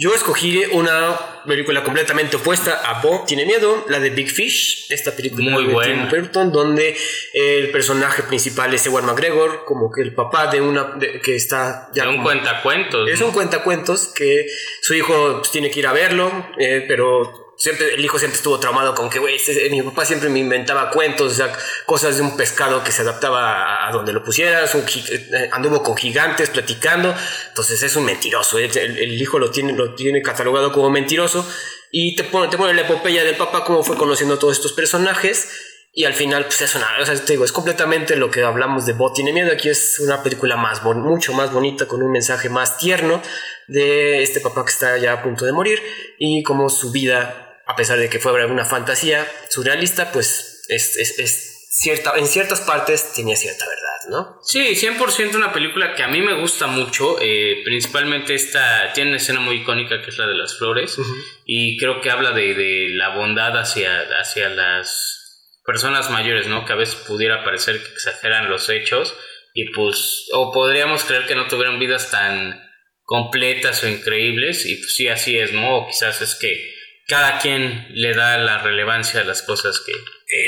Yo escogí una película completamente opuesta a Bob Tiene Miedo, la de Big Fish, esta película Muy de buena. Tim Burton, donde el personaje principal es Ewan McGregor, como que el papá de una de- que está ya De un cuentacuentos. Es ¿no? un cuentacuentos que su hijo pues, tiene que ir a verlo, eh, pero siempre el hijo siempre estuvo traumado con que, güey, este- mi papá siempre me inventaba cuentos, o sea, cosas de un pescado que se adaptaba a, donde lo pusieras, eh, anduvo con gigantes platicando, entonces es un mentiroso, el, hijo lo tiene, lo tiene catalogado como mentiroso y te pone, te pone la epopeya del papá, cómo fue conociendo todos estos personajes. Y al final, pues es una, o sea, te digo, es completamente lo que hablamos de Bot tiene miedo. Aquí es una película más, mucho más bonita, con un mensaje más tierno de este papá que está ya a punto de morir y como su vida, a pesar de que fue una fantasía surrealista, pues es, es- es cierta, en ciertas partes tenía cierta verdad, ¿no? Sí, 100% una película que a mí me gusta mucho. eh, principalmente esta tiene una escena muy icónica que es la de las flores. Y creo que habla de, de la bondad hacia, hacia las personas mayores, ¿no? Que a veces pudiera parecer que exageran los hechos. Y pues, o podríamos creer que no tuvieron vidas tan completas o increíbles. Y pues sí, así es, ¿no? O quizás es que cada quien le da la relevancia a las cosas que,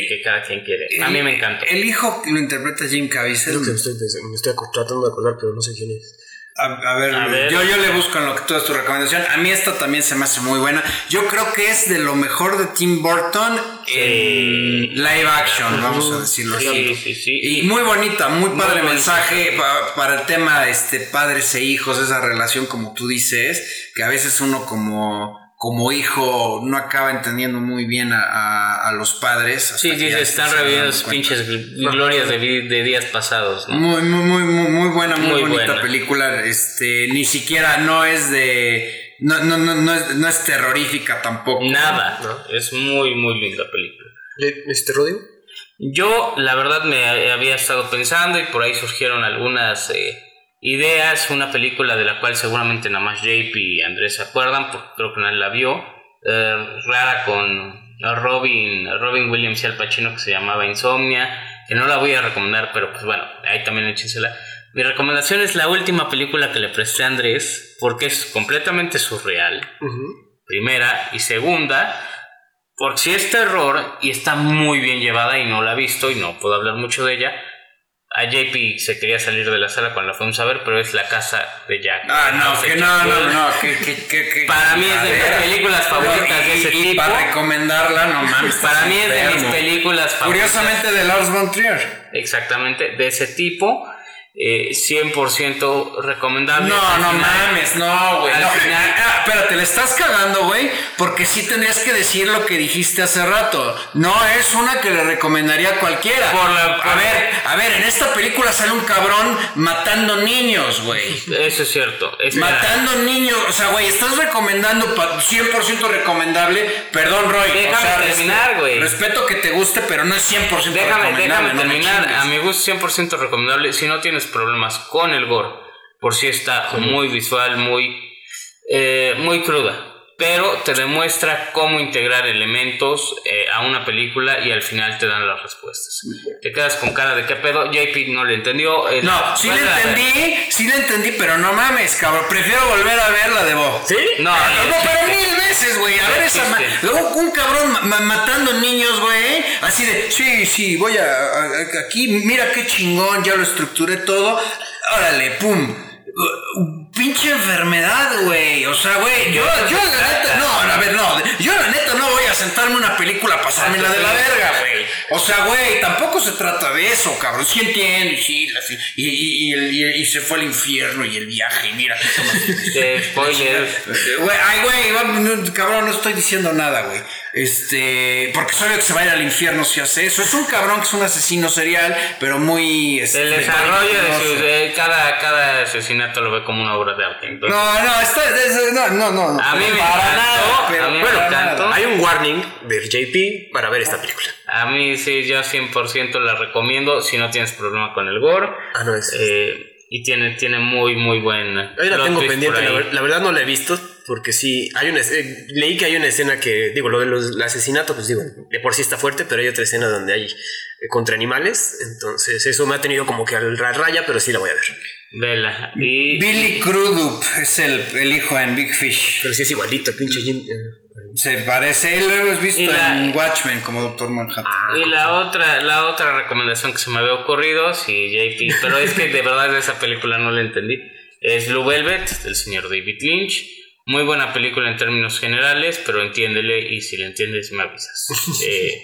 que cada quien quiere. A mí me encanta. El hijo que lo interpreta Jim Caviezel. Es que me estoy, me estoy tratando de acordar, pero no sé quién es. A, a ver, A ver. Yo, yo le busco en lo que tú es tu recomendación. A mí esta también se me hace muy buena. Yo creo que es de lo mejor de Tim Burton en live action, vamos a decirlo Sí, así. sí, sí. Y muy bonita, muy padre bonita. mensaje pa- para el tema este padres e hijos, esa relación como tú dices, que a veces uno como como hijo no acaba entendiendo muy bien a, a- a los padres. Sí, dice, te están reviviendo pinches gl- glorias de, de días pasados, ¿no? Muy, muy, muy, muy, muy buena, muy, Muy bonita buena. película. Este, ni siquiera no es de. No, no, no, no, es, no es terrorífica tampoco. Nada, ¿no? Es muy, muy linda película. ¿Este Rodrigo? Yo, la verdad, me había estado pensando y por ahí surgieron algunas eh, ideas. Una película de la cual seguramente nada más JP y Andrés se acuerdan, porque creo que nadie la vio. eh, rara con Robin, Robin Williams y Al Pacino que se llamaba Insomnia. Que no la voy a recomendar, pero pues bueno, ahí también échensela. Mi recomendación es la última película que le presté a Andrés, porque es completamente surreal. Primera. Y segunda, por si es terror y está muy bien llevada y no la he visto y no puedo hablar mucho de ella. A JP se quería salir de la sala cuando la fuimos a ver, pero es La Casa de Jack. Ah, no, sé que no, no, no, que, que, que, que- Para mí es de mis películas favoritas de ese tipo. para recomendarla, no mames. Para mí es de mis películas favoritas. Curiosamente de Lars von Trier. Exactamente, de ese tipo. Eh, 100% recomendable. No, no mames, no, güey. al no. final- Ah, espérate, le estás cagando, güey, porque sí tendrías que decir lo que dijiste hace rato. No es una que le recomendaría a cualquiera. Por la- a ver, a ver, en esta película sale un cabrón matando niños, güey. Eso es cierto. Matando niños, o sea, güey, estás recomendando pa- 100% recomendable. Perdón, Roy. Déjame o sea, res- terminar, güey. Respeto que te guste, pero no es 100% Déjame, recomendable. déjame no me terminar. chingues. A mi gusto 100% recomendable si no tienes problemas con el gore. Por si está muy visual, muy, eh, muy cruda. Pero te demuestra cómo integrar elementos eh, a una película y al final te dan las respuestas. Te quedas con cara de qué pedo. JP no le entendió. eh, No, sí le ver. entendí, sí le entendí, pero no mames, cabrón. Prefiero volver a verla de Bo. ¿Sí? No, Ah, no, no, pero mil veces, güey. A ver esa. Luego un cabrón ma- ma- matando niños, güey. Así de, sí, sí, voy a, a- a- Aquí, mira qué chingón, ya lo estructuré todo. Órale, pum. Pinche enfermedad, güey. O sea, güey, yo, yo la neta, no, a ver, no. Yo la neta no voy a sentarme una película a pasármela de la verga, güey. O sea, güey, tampoco se trata de eso, cabrón. Sí entiendo, y sí, la- sí, y, y, y, y- se fue al infierno y el viaje, y mira. Eh, spoiler. Güey, ay, güey, cabrón, no estoy diciendo nada, güey. Este, porque sabe que se va a ir al infierno si hace eso. Es un cabrón que es un asesino serial, pero muy. este, El desarrollo de su, de cada, cada asesinato lo ve como una obra de arte. Entonces, No, no, está, es- no, no, no, no. A mí me para encantó, nada, pero a mí encantó. nada. Hay un warning del JP para ver esta película. A mí sí, yo 100% la recomiendo si no tienes problema con el gore. Ah, no, es. Eh, y tiene, tiene muy, muy buen. Ahí la tengo pendiente, la, la verdad no la he visto, porque sí, hay una, eh, leí que hay una escena que, digo, lo del asesinato, pues digo, de por sí está fuerte, pero hay otra escena donde hay eh, contra animales, entonces eso me ha tenido como que al ra- raya, pero sí la voy a ver. Vela. Y Billy Crudup es el, el hijo en Big Fish. Pero sí es igualito, pinche Jim. eh, Se parece, él lo hemos visto la- en Watchmen como Doctor Manhattan. Y la otra, la otra recomendación que se me había ocurrido, sí, JP, pero es que de verdad esa película no la entendí, es Blue Velvet del señor David Lynch. Muy buena película en términos generales, pero entiéndele y si le entiendes me avisas. Eh,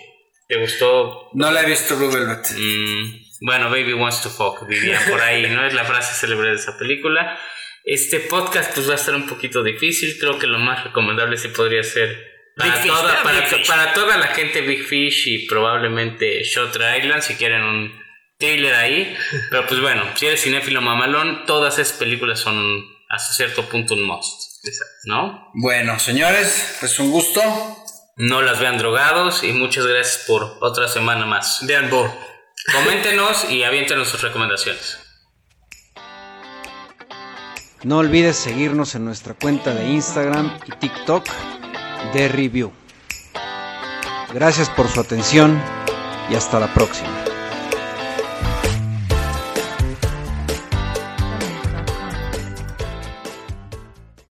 ¿Te gustó? No la he visto Blue Velvet. Mm, bueno, Baby Wants to Fuck, dirían por ahí, ¿no? Es la frase célebre de esa película. Este podcast pues va a estar un poquito difícil, creo que lo más recomendable sí podría ser para, Big toda, para, Big to- Fish. para toda la gente Big Fish y probablemente Shutter Island si quieren un thriller ahí. Pero pues bueno, si eres cinéfilo mamalón, todas esas películas son hasta cierto punto un must, ¿no? Bueno, señores, pues un gusto. No las vean drogados y muchas gracias por otra semana más. Vean Bo. Coméntenos y aviéntenos sus recomendaciones. No olvides seguirnos en nuestra cuenta de Instagram y TikTok de Review. Gracias por su atención y hasta la próxima.